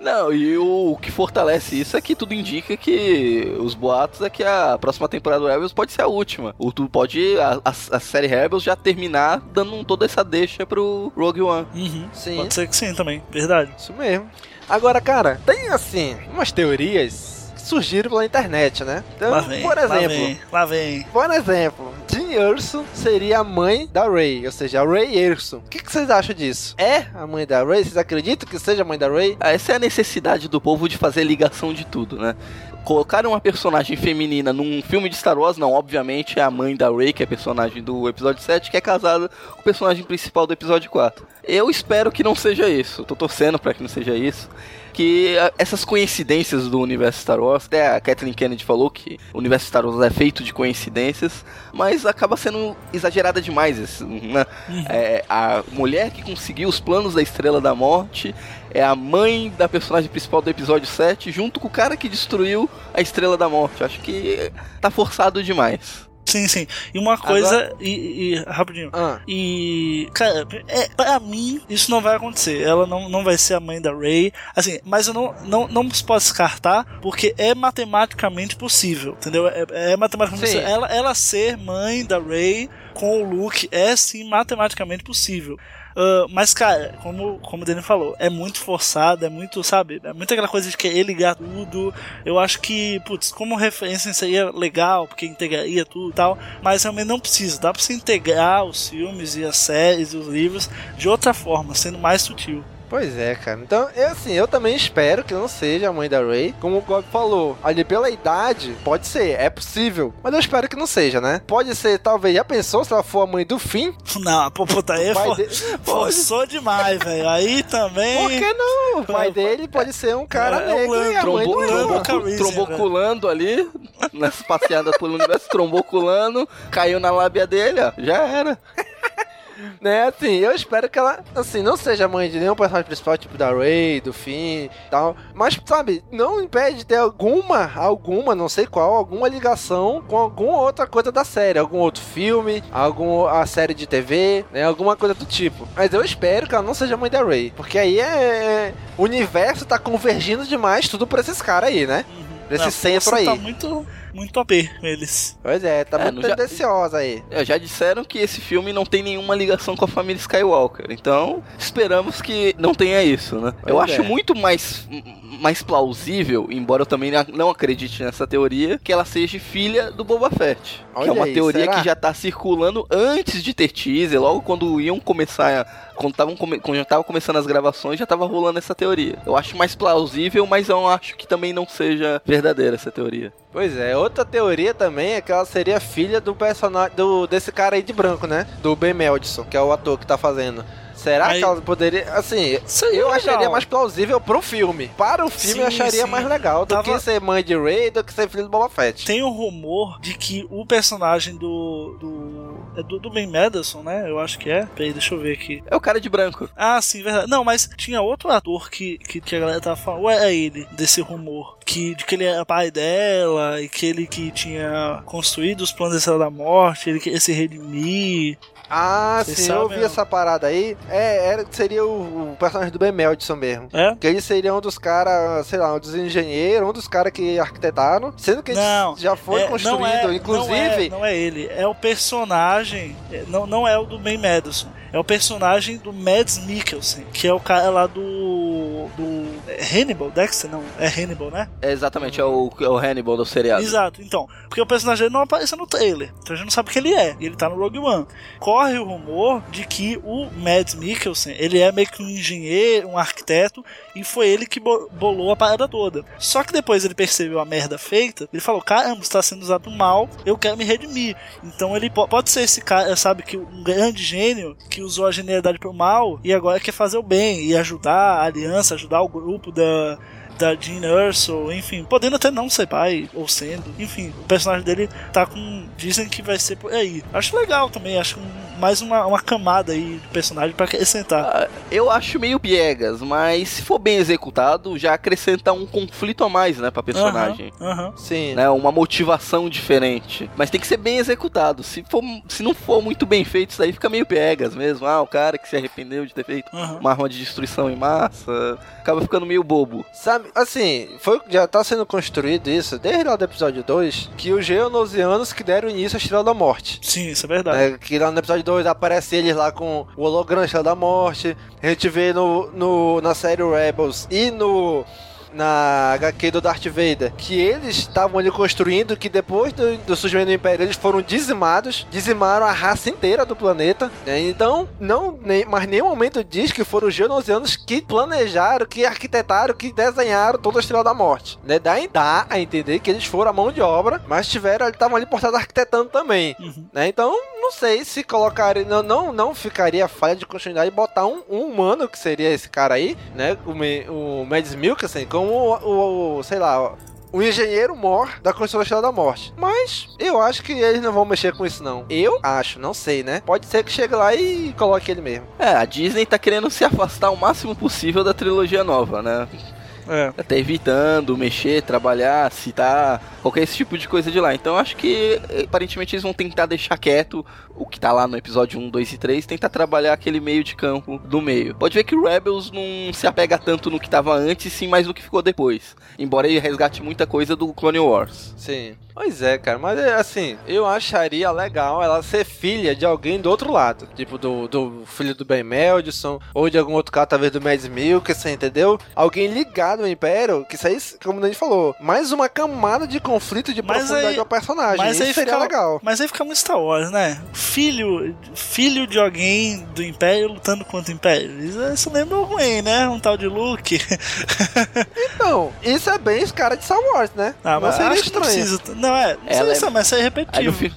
Não, e o, o que fortalece isso é que tudo indica que os boatos é que a próxima temporada do Rebels pode ser a última. Ou tu pode a, a, a série Rebels já terminar dando um- toda essa deixa pro Rogue One. Uhum. Sim. Pode ser que sim também, verdade. Isso mesmo. Agora, cara, tem assim, umas teorias surgiram pela internet, né? Então, lá vem, por lá exemplo, vem, lá vem. Por exemplo, Jean Erso seria a mãe da Rey, ou seja, a Rey Erso. O que, que vocês acham disso? É a mãe da Rey? Vocês acreditam que seja a mãe da Rey? Ah, Essa é a necessidade do povo de fazer ligação de tudo, né? Colocaram uma personagem feminina num filme de Star Wars, não, obviamente é a mãe da Rey, que é a personagem do episódio 7, que é casada com o personagem principal do episódio 4. Eu espero que não seja isso, tô torcendo pra que não seja isso. Que essas coincidências do universo Star Wars, até a Kathleen Kennedy falou que o universo Star Wars é feito de coincidências, mas acaba sendo exagerada demais. esse, né? É, a mulher que conseguiu os planos da Estrela da Morte é a mãe da personagem principal do episódio 7, junto com o cara que destruiu a Estrela da Morte. Acho que tá forçado demais. Sim, sim. E uma coisa, Agora- e, e- rapidinho. Ah. E, cara, é, pra mim, isso não vai acontecer. Ela não, não vai ser a mãe da Ray. Assim, mas eu não, não, não se pode descartar, porque é matematicamente possível, entendeu? É, é matematicamente Sim. possível. Ela, ela ser mãe da Ray com o Luke é sim matematicamente possível. Ah, mas, cara, como, como o Danny falou, é muito forçado, é muito, sabe? É muito aquela coisa de querer ligar tudo. Eu acho que, putz, como referência seria legal, porque integraria tudo e tal, mas realmente não precisa. Dá pra você integrar os filmes e as séries e os livros de outra forma, sendo mais sutil. Pois é, cara. Então, eu, assim, eu também espero que não seja a mãe da Ray. Como o Gob falou, ali pela idade, pode ser, é possível. Mas eu espero que não seja, né? Pode ser, talvez, já pensou se ela for a mãe do fim? Não, pô, puta, aí for, de- forçou demais, velho. Aí também. Por que não? O pai dele pode ser um cara É, negro o e a mãe Trombou, do trombou, Lando. Calrissian, trombou velho. culando ali, nessa passeada pelo universo, trombou culando, caiu na lábia dele, ó, já era. Né, assim, eu espero que ela, assim, não seja mãe de nenhum personagem principal, tipo da Ray, do Finn e tal. Mas, sabe, não impede de ter alguma, alguma, não sei qual, alguma ligação com alguma outra coisa da série. Algum outro filme, algum, a série de TV, né, alguma coisa do tipo. Mas eu espero que ela não seja mãe da Ray. Porque aí é... O universo tá convergindo demais tudo pra esses caras aí, né? Pra esse centro aí. Tá muito, muito OP eles. Pois é, tá É, muito tendenciosa aí. É, já disseram que esse filme não tem nenhuma ligação com a família Skywalker, então esperamos que não tenha isso, né? eu Pois acho é. muito mais, mais plausível, embora eu também não acredite nessa teoria, que ela seja filha do Boba Fett. que é Olha uma aí, teoria será? que já tá circulando antes de ter teaser, logo quando iam começar, quando estavam come, quando já tava começando as gravações, já tava rolando essa teoria. Eu acho mais plausível, mas eu acho que também não seja verdadeira essa teoria. Pois é, outra teoria também é que ela seria filha do personagem do desse cara aí de branco, né? Do Ben Melson, que é o ator que tá fazendo. Será Aí- que ela poderia. Assim, Seria eu legal. acharia mais plausível pro filme. Para o filme, Sim, eu acharia sim. mais legal do Tava- que ser mãe de Ray do que ser filho do Boba Fett. Tem um rumor de que o personagem do. do. É do, do Ben Madison, né? Eu acho que é. Peraí, deixa eu ver aqui. É o cara de branco. Ah, sim, verdade. Não, mas tinha outro ator que, que, que a galera tava falando. Ou é ele, desse rumor? que, de que ele era pai dela e que ele que tinha construído os planos da Estrela da Morte, ele queria se redimir. Ah, Vocês sim, eu vi essa parada aí. É, era, seria o, o personagem do Ben Melson mesmo. É? Que ele seria um dos caras, sei lá, um dos engenheiros, um dos caras que arquitetaram. Sendo que ele Não, já foi é, construído, não é, inclusive. Não é, não é ele, é o personagem. é, Não, não é o do Ben Madison. É o personagem do Mads Mikkelsen, que é o cara lá do. do. É Hannibal? Dexter? Não, é Hannibal, né? É exatamente, é o, é o Hannibal do seriado. Exato, então. Porque o personagem dele não apareceu no trailer. Então a gente não sabe quem ele é. E ele tá no Rogue One. Corre o rumor de que o Mads Mikkelsen, ele é meio que um engenheiro, um arquiteto, e foi ele que bo- bolou a parada toda. Só que depois ele percebeu a merda feita, ele falou: caramba, está sendo usado mal, eu quero me redimir. Então ele po- pode ser esse cara, sabe, que um grande gênio que usou a genialidade pro mal e agora quer fazer o bem e ajudar a aliança, ajudar o grupo da da Jean Erso, enfim, podendo até não ser pai ou sendo, enfim, o personagem dele tá com dizem que vai ser por aí. Acho legal também, acho um- mais uma, uma camada aí de personagem pra acrescentar. Ah, Eu acho meio piegas, mas se for bem executado, já acrescenta um conflito a mais, né, pra personagem. Sim. Né, uma motivação diferente. Mas tem que ser bem executado. Se, for, se não for muito bem feito, isso aí fica meio piegas mesmo. Ah, o cara que se arrependeu de ter feito uma arma de destruição em massa. Acaba ficando meio bobo. Sabe, assim, foi, já tá sendo construído isso desde lá do episódio 2, que os geonosianos que deram início à Estrela da Morte. Sim, isso é verdade. É, que lá no episódio 2 aparece eles lá com o holograma da Estrela da Morte. A gente vê no, no, na série Rebels e no. Na HQ do Darth Vader, que eles estavam ali construindo, que depois do, do surgimento do Império eles foram dizimados, dizimaram a raça inteira do planeta. né? Então, não, nem, mas nenhum momento diz que foram os geonosianos que planejaram, que arquitetaram, que desenharam toda a Estrela da Morte. Né? Dá, dá a entender que eles foram a mão de obra, mas tiveram, estavam ali por trás arquitetando também. Né? Então, não sei se colocarem. Não, não, não ficaria falha de continuidade botar um, um humano, que seria esse cara aí, né? O, o Mads Mikkelsen, como o, o- o, sei lá, o engenheiro mor da construção da da Morte. Mas eu acho que eles não vão mexer com isso, não. Eu acho, não sei, né? Pode ser que chegue lá e coloque ele mesmo. É, a Disney tá querendo se afastar o máximo possível da trilogia nova, né? É. Até evitando mexer, trabalhar, citar, qualquer esse tipo de coisa de lá. Então acho que aparentemente eles vão tentar deixar quieto o que tá lá no episódio 1, 2 e 3, tentar trabalhar aquele meio de campo do meio. Pode ver que o Rebels não se apega tanto no que tava antes, sim mais no que ficou depois. Embora ele resgate muita coisa do Clone Wars. Sim. Pois é, cara, mas é, assim, eu acharia legal ela ser filha de alguém do outro lado. Tipo, do, do filho do Ben Meldson, ou de algum outro cara, talvez do Mads Mikkelsen, entendeu? Alguém ligado ao Império, que isso aí, como a gente falou, mais uma camada de conflito de Mas profundidade aí- ao personagem. Mas isso aí seria fica, legal. Mas aí fica muito Star Wars, né? Filho, filho de alguém do Império lutando contra o Império. Isso, lembra ruim, né? Um tal de Luke. Então, isso é bem os caras de Star Wars, né? Ah, mas Não seria acho que não estranho. precisa. Não, é. Não Ela sei é- mas isso aí é Aí, repetitivo. fi-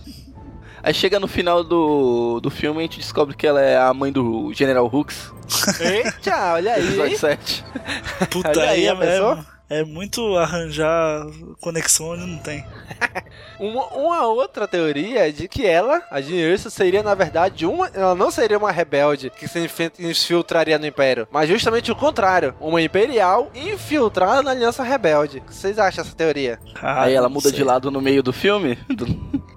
Aí chega no final do, do filme e a gente descobre que ela é a mãe do General Hooks. Eita, olha aí. Episódio hein? 7. Puta, Olha aí, aí a pessoa? É, muito arranjar conexão onde não tem. Uma, uma outra teoria é de que ela, a Jean Erso, seria na verdade uma. Ela não seria uma rebelde que se infi- infiltraria no Império, mas justamente o contrário, uma imperial infiltrada na Aliança Rebelde. O que vocês acham dessa teoria? Ah, Aí ela muda sei. de lado no meio do filme.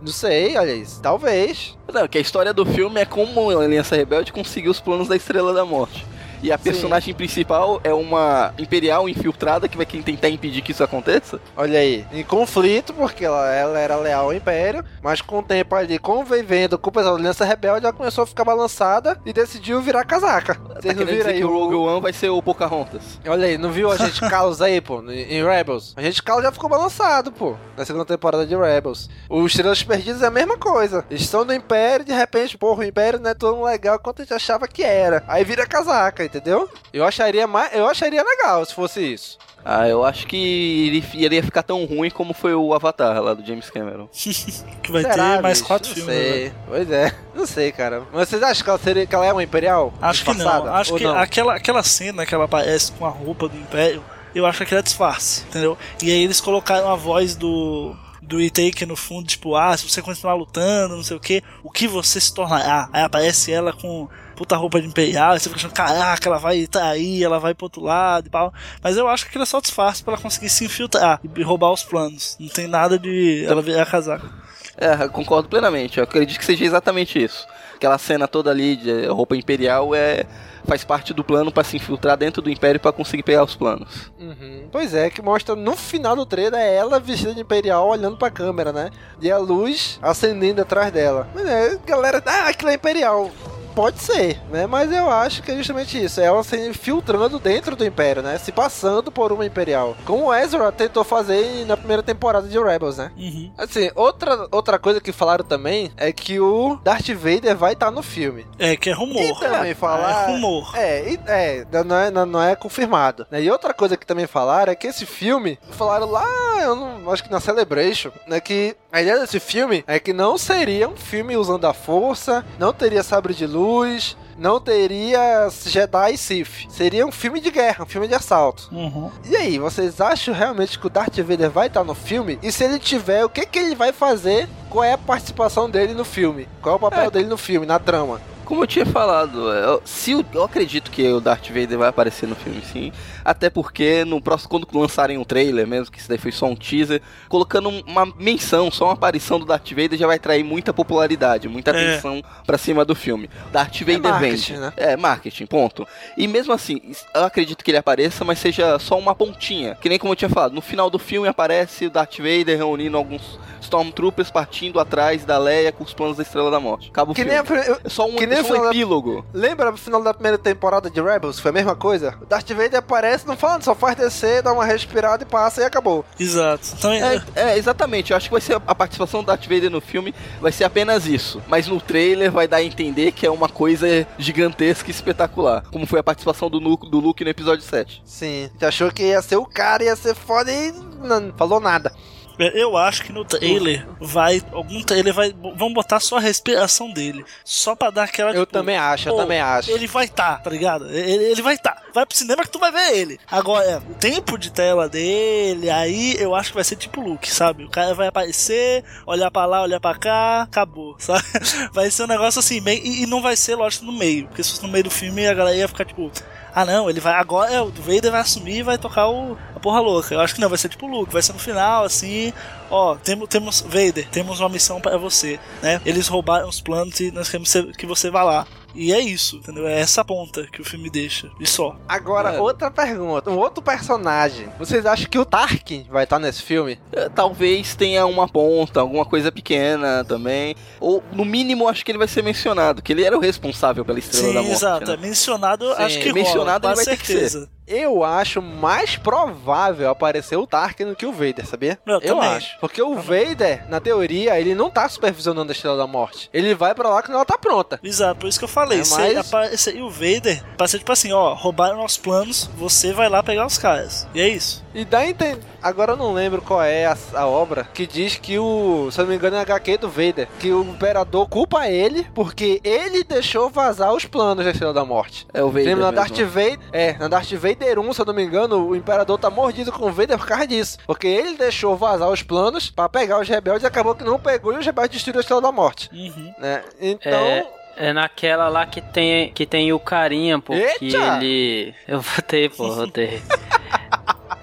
Não sei, olha isso. Talvez. Não, que a história do filme é como a Aliança Rebelde conseguiu os planos da Estrela da Morte. E a personagem principal é uma imperial infiltrada que vai tentar impedir que isso aconteça. Olha aí, em conflito, porque ela, ela era leal ao Império, mas com o tempo ali convivendo com o pessoal da Aliança Rebelde, ela começou a ficar balançada e decidiu virar casaca. Tá Vocês não querendo viram aí o, Rogue One vai ser o Pocahontas. Olha aí, não viu a gente Carlos aí, pô, em Rebels? A gente Carlos já ficou balançado, pô, na segunda temporada de Rebels. Os Estrelas Perdidas é a mesma coisa. Eles estão no Império e de repente, porra, o Império não é tão legal quanto a gente achava que era. Aí vira casaca, entendeu? Eu acharia mais, eu acharia legal se fosse isso. Ah, eu acho que ele iria ficar tão ruim como foi o Avatar lá do James Cameron. que vai Será, ter mais bicho? quatro não filmes. Sei. né? Pois é, não sei, cara. Mas vocês acham que ela, seria, que ela é uma Imperial? Acho que não. Acho Ou que não? Aquela, aquela cena que ela aparece com a roupa do Império, eu acho que aquilo é disfarce, entendeu? E aí eles colocaram a voz do. Do E-Taker no fundo, tipo, ah, se você continuar lutando, não sei o que, o que você se tornará? Aí aparece ela com puta roupa de imperial, e você fica achando, caraca, ela vai tá aí, ela vai pro outro lado e tal. Mas eu acho que aquilo é só disfarce pra ela conseguir se infiltrar e roubar os planos. Não tem nada de ela virar casaca. É, concordo plenamente. Eu acredito que seja exatamente isso. Aquela cena toda ali de roupa imperial é faz parte do plano para se infiltrar dentro do império para conseguir pegar os planos. Uhum. Pois é, que mostra no final do trailer é ela vestida de imperial olhando pra câmera, né? E a luz acendendo atrás dela. Mas é, galera, ah, aquilo é imperial. Pode ser, né? Mas eu acho que é justamente isso. É ela se filtrando dentro do Império, né? Se passando por uma Imperial. Como o Ezra tentou fazer na primeira temporada de Rebels, né? Uhum. Assim, outra, outra coisa que falaram também é que o Darth Vader vai estar no filme. É, que é rumor. E também falar... É rumor. É, e- é não, é, não, não é confirmado. né? E outra coisa que também falaram é que esse filme, falaram lá, eu não acho que na Celebration, né? Que a ideia desse filme é que não seria um filme usando a força, não teria sabre de luz, não teria Jedi e Sith. Seria um filme de guerra, um filme de assalto. Uhum. E aí, vocês acham realmente que o Darth Vader vai estar no filme? E se ele tiver, o que, que ele vai fazer? Qual é a participação dele no filme? Qual é o papel dele no filme, na trama? Como eu tinha falado, eu, se o- eu acredito que o Darth Vader vai aparecer no filme, sim. Até porque no próximo, quando lançarem um trailer, mesmo que isso daí foi só um teaser, colocando um- uma menção, só uma aparição do Darth Vader já vai atrair muita popularidade, muita É. atenção pra cima do filme. Darth Vader marketing, vende. né? É, marketing, ponto. E mesmo assim, eu acredito que ele apareça, mas seja só uma pontinha. Que nem como eu tinha falado, no final do filme aparece o Darth Vader reunindo alguns Stormtroopers partindo atrás da Leia com os planos da Estrela da Morte. Acaba o Que filme. nem, a, eu- É só um, que nem é o só um final da- epílogo. Lembra o final da primeira temporada de Rebels? Foi a mesma coisa? O Darth Vader aparece, não fala, só faz descer, dá uma respirada e passa e acabou. Exato. Então, É, é, exatamente. Eu acho que vai ser a participação do Darth Vader no filme vai ser apenas isso. Mas no trailer vai dar a entender que é uma coisa gigantesca e espetacular. Como foi a participação do, Nu- do Luke no episódio 7. Sim, você achou que ia ser o cara, ia ser foda e não falou nada. Eu acho que no trailer vai. Algum trailer vai. Vão botar só a respiração dele. Só pra dar aquela. Eu também acho, eu pô, também acho. Ele vai tá, tá ligado? Ele, ele vai tá. Vai pro cinema que tu vai ver ele. Agora, o tempo de tela dele, aí eu acho que vai ser tipo Luke, sabe? O cara vai aparecer, olhar pra lá, olhar pra cá, acabou, sabe? Vai ser um negócio assim, meio, e, e não vai ser, lógico, no meio. Porque se fosse no meio do filme, a galera ia ficar tipo. Ah não, ele vai. Agora é, o Vader vai assumir e vai tocar o, a porra louca. Eu acho que não, vai ser tipo o Luke, vai ser no final, assim. Ó, temos, temos. Vader, temos uma missão para você, né? Eles roubaram os planos e nós queremos que você vá lá. E é isso, entendeu? É essa ponta que o filme deixa. E só. Agora, É. outra pergunta. Um outro personagem. Vocês acham que o Tarkin vai estar nesse filme? É, Talvez tenha uma ponta, alguma coisa pequena também. Ou, no mínimo, acho que ele vai ser mencionado. Que ele era o responsável pela Estrela Sim, da Morte. exato. né? É mencionado, Sim, acho que mencionado rola, ele com vai ter que certeza. Eu acho mais provável aparecer o Tarkin do que o Vader, sabia? Eu também. acho. Porque o Vader, na teoria, ele não tá supervisionando a Estrela da Morte. Ele vai pra lá quando ela tá pronta. Exato, por isso que eu falei. É, se mas- aparecer e o Vader, pra ser tipo assim, ó, roubaram nossos planos, você vai lá pegar os caras. E é isso. E dá a entender. Agora eu não lembro qual é a, a obra que diz que o. Se eu não me engano, é HQ do Vader. Que o Imperador culpa ele porque ele deixou vazar os planos da Estrela da Morte. É o Vader. Lembra na. Darth Vader? É, na Darth Vader 1, se eu não me engano, o Imperador tá mordido com o Vader por causa disso. Porque ele deixou vazar os planos pra pegar os rebeldes e acabou que não pegou e os rebeldes destruíram a Estrela da Morte. Uhum. Né? Então. É, é naquela lá que tem, que tem o carinha, pô, que ele... Eu botei, pô, botei.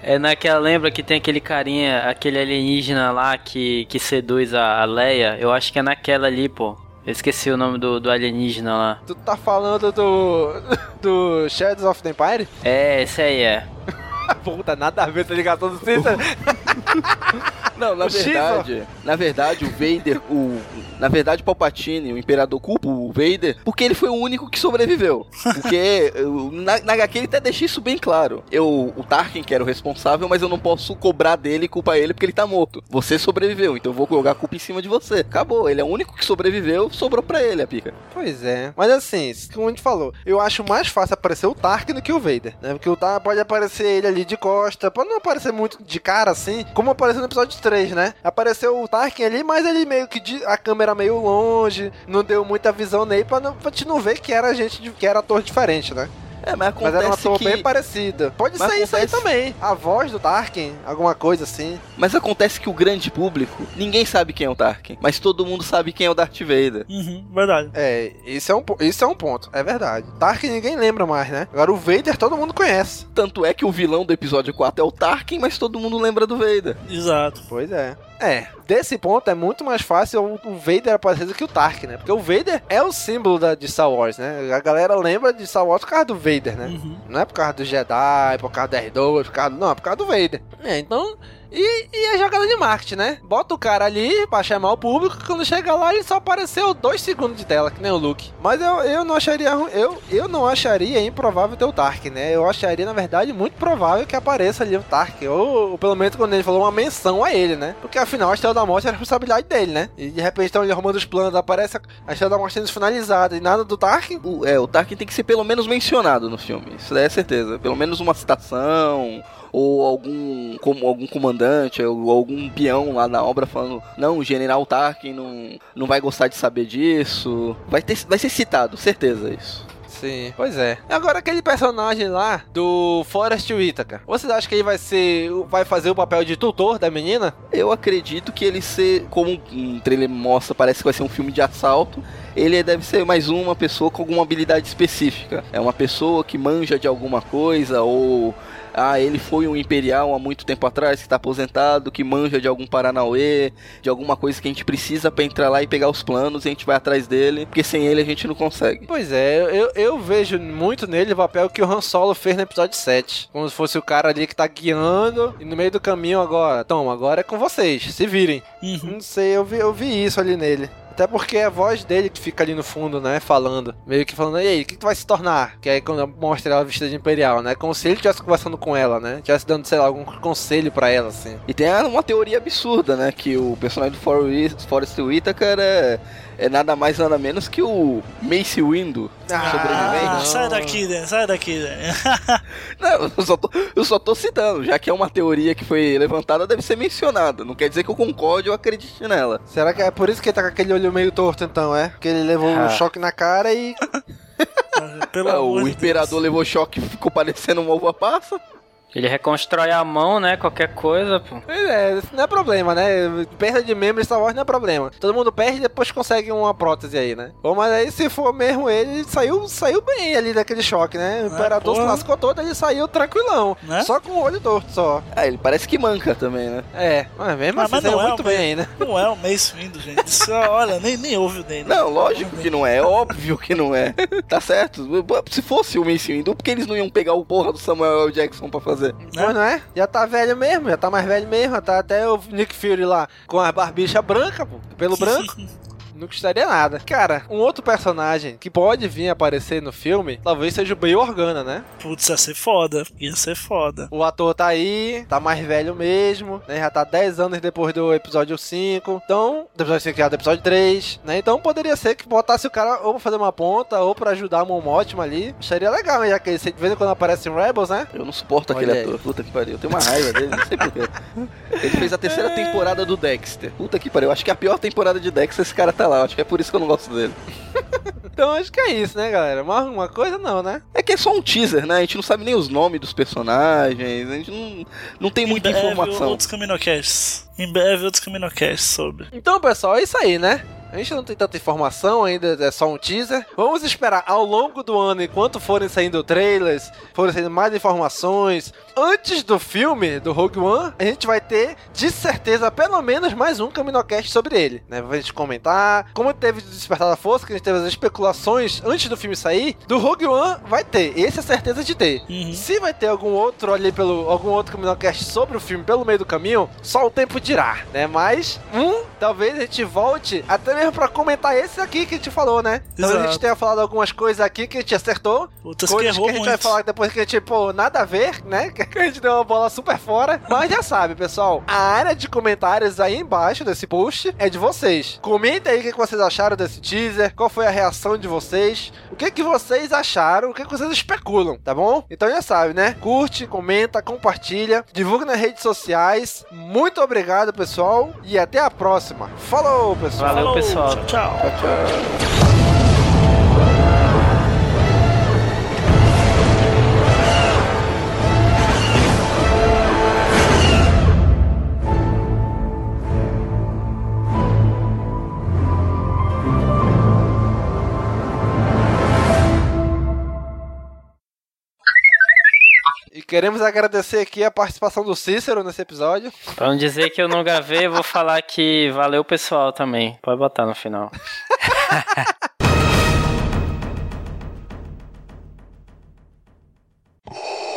É naquela, lembra que tem aquele carinha, aquele alienígena lá que, que seduz a, a Leia? Eu acho que é naquela ali, pô. Eu esqueci o nome do, do alienígena lá. Tu tá falando do. do Shadows of the Empire? É, esse aí é. Puta, nada a ver, tá ligado? Todo. Não, na O Shiva. verdade, na verdade, o Vader, o. Na verdade, Palpatine, o Imperador culpa o Vader, porque ele foi o único que sobreviveu. Porque na, na HQ ele até deixa isso bem claro. Eu, o Tarkin, que era o responsável, mas eu não posso cobrar dele e culpar ele porque ele tá morto. Você sobreviveu, então eu vou jogar a culpa em cima de você. Acabou, ele é o único que sobreviveu, sobrou pra ele a pica. Pois é. Mas assim, como a gente falou, eu acho mais fácil aparecer o Tarkin do que o Vader, né? Porque o Tarkin pode aparecer ele ali de costa, pode não aparecer muito de cara assim, como apareceu no episódio 3, né? Apareceu o Tarkin ali, mas ele meio que de, a câmera meio longe, não deu muita visão nele pra, não, pra te não ver que era gente de- que era ator diferente, né? É, mas Mas era um acontece ator que- bem parecido. Pode Mas ser isso aí acontece- também. A voz do Tarkin, alguma coisa assim. Mas acontece que o grande público, ninguém sabe quem é o Tarkin, mas todo mundo sabe quem é o Darth Vader. Uhum, verdade. É, isso é, um, isso é um ponto. É verdade. Tarkin ninguém lembra mais, né? Agora o Vader todo mundo conhece. Tanto é que o vilão do episódio 4 é o Tarkin, mas todo mundo lembra do Vader. Exato. Pois é. É, desse ponto é muito mais fácil o, Vader aparecer do que o Tarkin, né? Porque o Vader é o símbolo da, de Star Wars, né? A galera lembra de Star Wars por causa do Vader, né? Não é por causa do Jedi, por causa do R2, por causa, não, é por causa do Vader. É, então... E, e a jogada de marketing, né? Bota o cara ali pra chamar o público, quando chega lá ele só apareceu dois segundos de tela, que nem o Luke. Mas eu, eu não acharia eu, eu não acharia improvável ter o Tarkin, né? Eu acharia, na verdade, muito provável que apareça ali o Tarkin. Ou, ou pelo menos quando ele falou uma menção a ele, né? Porque afinal a Estrela da Morte é responsabilidade dele, né? E de repente estão ele arrumando os planos, aparece a- a Estrela da Morte sendo finalizada e nada do Tarkin. O, é, o Tarkin tem que ser pelo menos mencionado no filme, isso daí é certeza. Pelo menos uma citação, ou algum, como, algum comandante, ou algum peão lá na obra falando, não, o General Tarkin não, não vai gostar de saber disso. Vai, ter, vai ser citado, certeza isso. Sim, pois é. Agora aquele personagem lá do Forrest Whitaker. Vocês acham que ele vai ser, vai fazer o papel de tutor da menina? Eu acredito que ele ser, como um trailer mostra, parece que vai ser um filme de assalto. Ele deve ser mais uma pessoa com alguma habilidade específica. É uma pessoa que manja de alguma coisa ou ah, ele foi um imperial há muito tempo atrás que tá aposentado, que manja de algum Paranauê, de alguma coisa que a gente precisa pra entrar lá e pegar os planos e a gente vai atrás dele, porque sem ele a gente não consegue. Pois é, eu, eu vejo muito nele o papel que o Han Solo fez no episódio 7. Como se fosse o cara ali que tá guiando e no meio do caminho agora. Então, agora é com vocês, se virem. Não sei, eu vi, eu vi isso ali nele. Até porque é a voz dele que fica ali no fundo, né? Falando. Meio que falando, e aí, o que tu vai se tornar? Que aí quando mostra ela vestida de imperial, né? Como se ele estivesse conversando com ela, né? Estivesse dando, sei lá, algum conselho pra ela, assim. E tem uma teoria absurda, né? Que o personagem do Forrest Whitaker é, é nada mais nada menos que o Mace Windu. sobrevivente. Ah, sai daqui, né? Sai daqui, né? Não, eu só, tô, eu só tô citando, já que é uma teoria que foi levantada, deve ser mencionada. Não quer dizer que eu concorde ou acredite nela. Será que é por isso que ele tá com aquele olho meio torto, então, é? Porque ele levou um Ah. choque na cara e. Ah, o imperador levou choque e ficou parecendo uma uva passa. Ele reconstrói a mão, né? Qualquer coisa, pô. Pois é, isso não é problema, né? Perda de membro em Star Wars não é problema. Todo mundo perde e depois consegue uma prótese aí, né? Bom, mas aí se for mesmo ele, saiu, saiu bem ali daquele choque, né? O imperador se porra. lascou todo, ele saiu tranquilão. Só com o olho torto, só. Ah, ele parece que manca também, né? É, mas mesmo Mas, assim mas não, é muito o bem né? não é o Mace Windu, gente. Isso, olha, nem, nem ouve o dele. Não, lógico que não é, é óbvio que não é. Tá certo. Se fosse o Mace Windu, por que eles não iam pegar o porra do Samuel L. Jackson pra fazer? Pois não é? Já tá velho mesmo, já tá mais velho mesmo. Tá até o Nick Fury lá com a barbicha branca, pô, pelo branco. Não custaria nada. Cara, um outro personagem que pode vir aparecer no filme, talvez seja o Bail Organa, né? Putz, ia ser foda. Ia ser foda. O ator tá aí, tá mais velho mesmo, né? Já tá 10 anos depois do episódio 5. Então, do episódio 5 já do episódio 3, né? Então poderia ser que botasse o cara ou pra fazer uma ponta ou pra ajudar a Mothma ali. Seria legal, né? já que ele de vez em quando aparece em Rebels, né? Eu não suporto aquele Olha aí. ator. Puta que pariu. Eu tenho uma raiva dele, não sei porquê. Ele fez a terceira temporada do Dexter. Puta que pariu. Acho que é a pior temporada de Dexter esse cara tá lá. Acho que é por isso que eu não gosto dele. Então acho que é isso, né, galera? Mas uma coisa não, né? É que é só um teaser, né? A gente não sabe nem os nomes dos personagens. A gente não, não tem muita em breve, informação. outros Caminocasts. Em breve, outros Caminocasts sobre. Então, pessoal, é isso aí, né? A gente não tem tanta informação ainda, é só um teaser. Vamos esperar ao longo do ano, enquanto forem saindo trailers, forem saindo mais informações. Antes do filme, do Rogue One, a gente vai ter, de certeza, pelo menos mais um Caminocast sobre ele, né? Pra gente comentar. Como teve Despertar da Força, que a gente teve as especulações antes do filme sair, do Rogue One vai ter. Esse é certeza de ter. Se vai ter algum outro ali pelo algum outro Caminocast sobre o filme pelo meio do caminho, só o tempo dirá, né? Mas um, talvez a gente volte até mesmo pra comentar esse aqui que a gente falou, né? Talvez a gente tenha falado algumas coisas aqui que a gente acertou, Outras que coisas que, errou a gente vai muito. falar depois que a gente, pô, nada a ver, né? Que a gente deu uma bola super fora. Mas já sabe, pessoal, a área de comentários aí embaixo desse post é de vocês. Comentem aí o que que vocês acharam desse teaser, qual foi a reação de vocês, o que que vocês acharam, o que que vocês especulam, tá bom? Então já sabe, né? Curte, comenta, compartilha, divulga nas redes sociais. Muito obrigado, pessoal, e até a próxima. Falou, pessoal. Valeu, pessoal. 操！操！Queremos agradecer aqui a participação do Cícero nesse episódio. Pra não dizer que eu não gravei, eu vou falar que valeu pessoal também. Pode botar no final.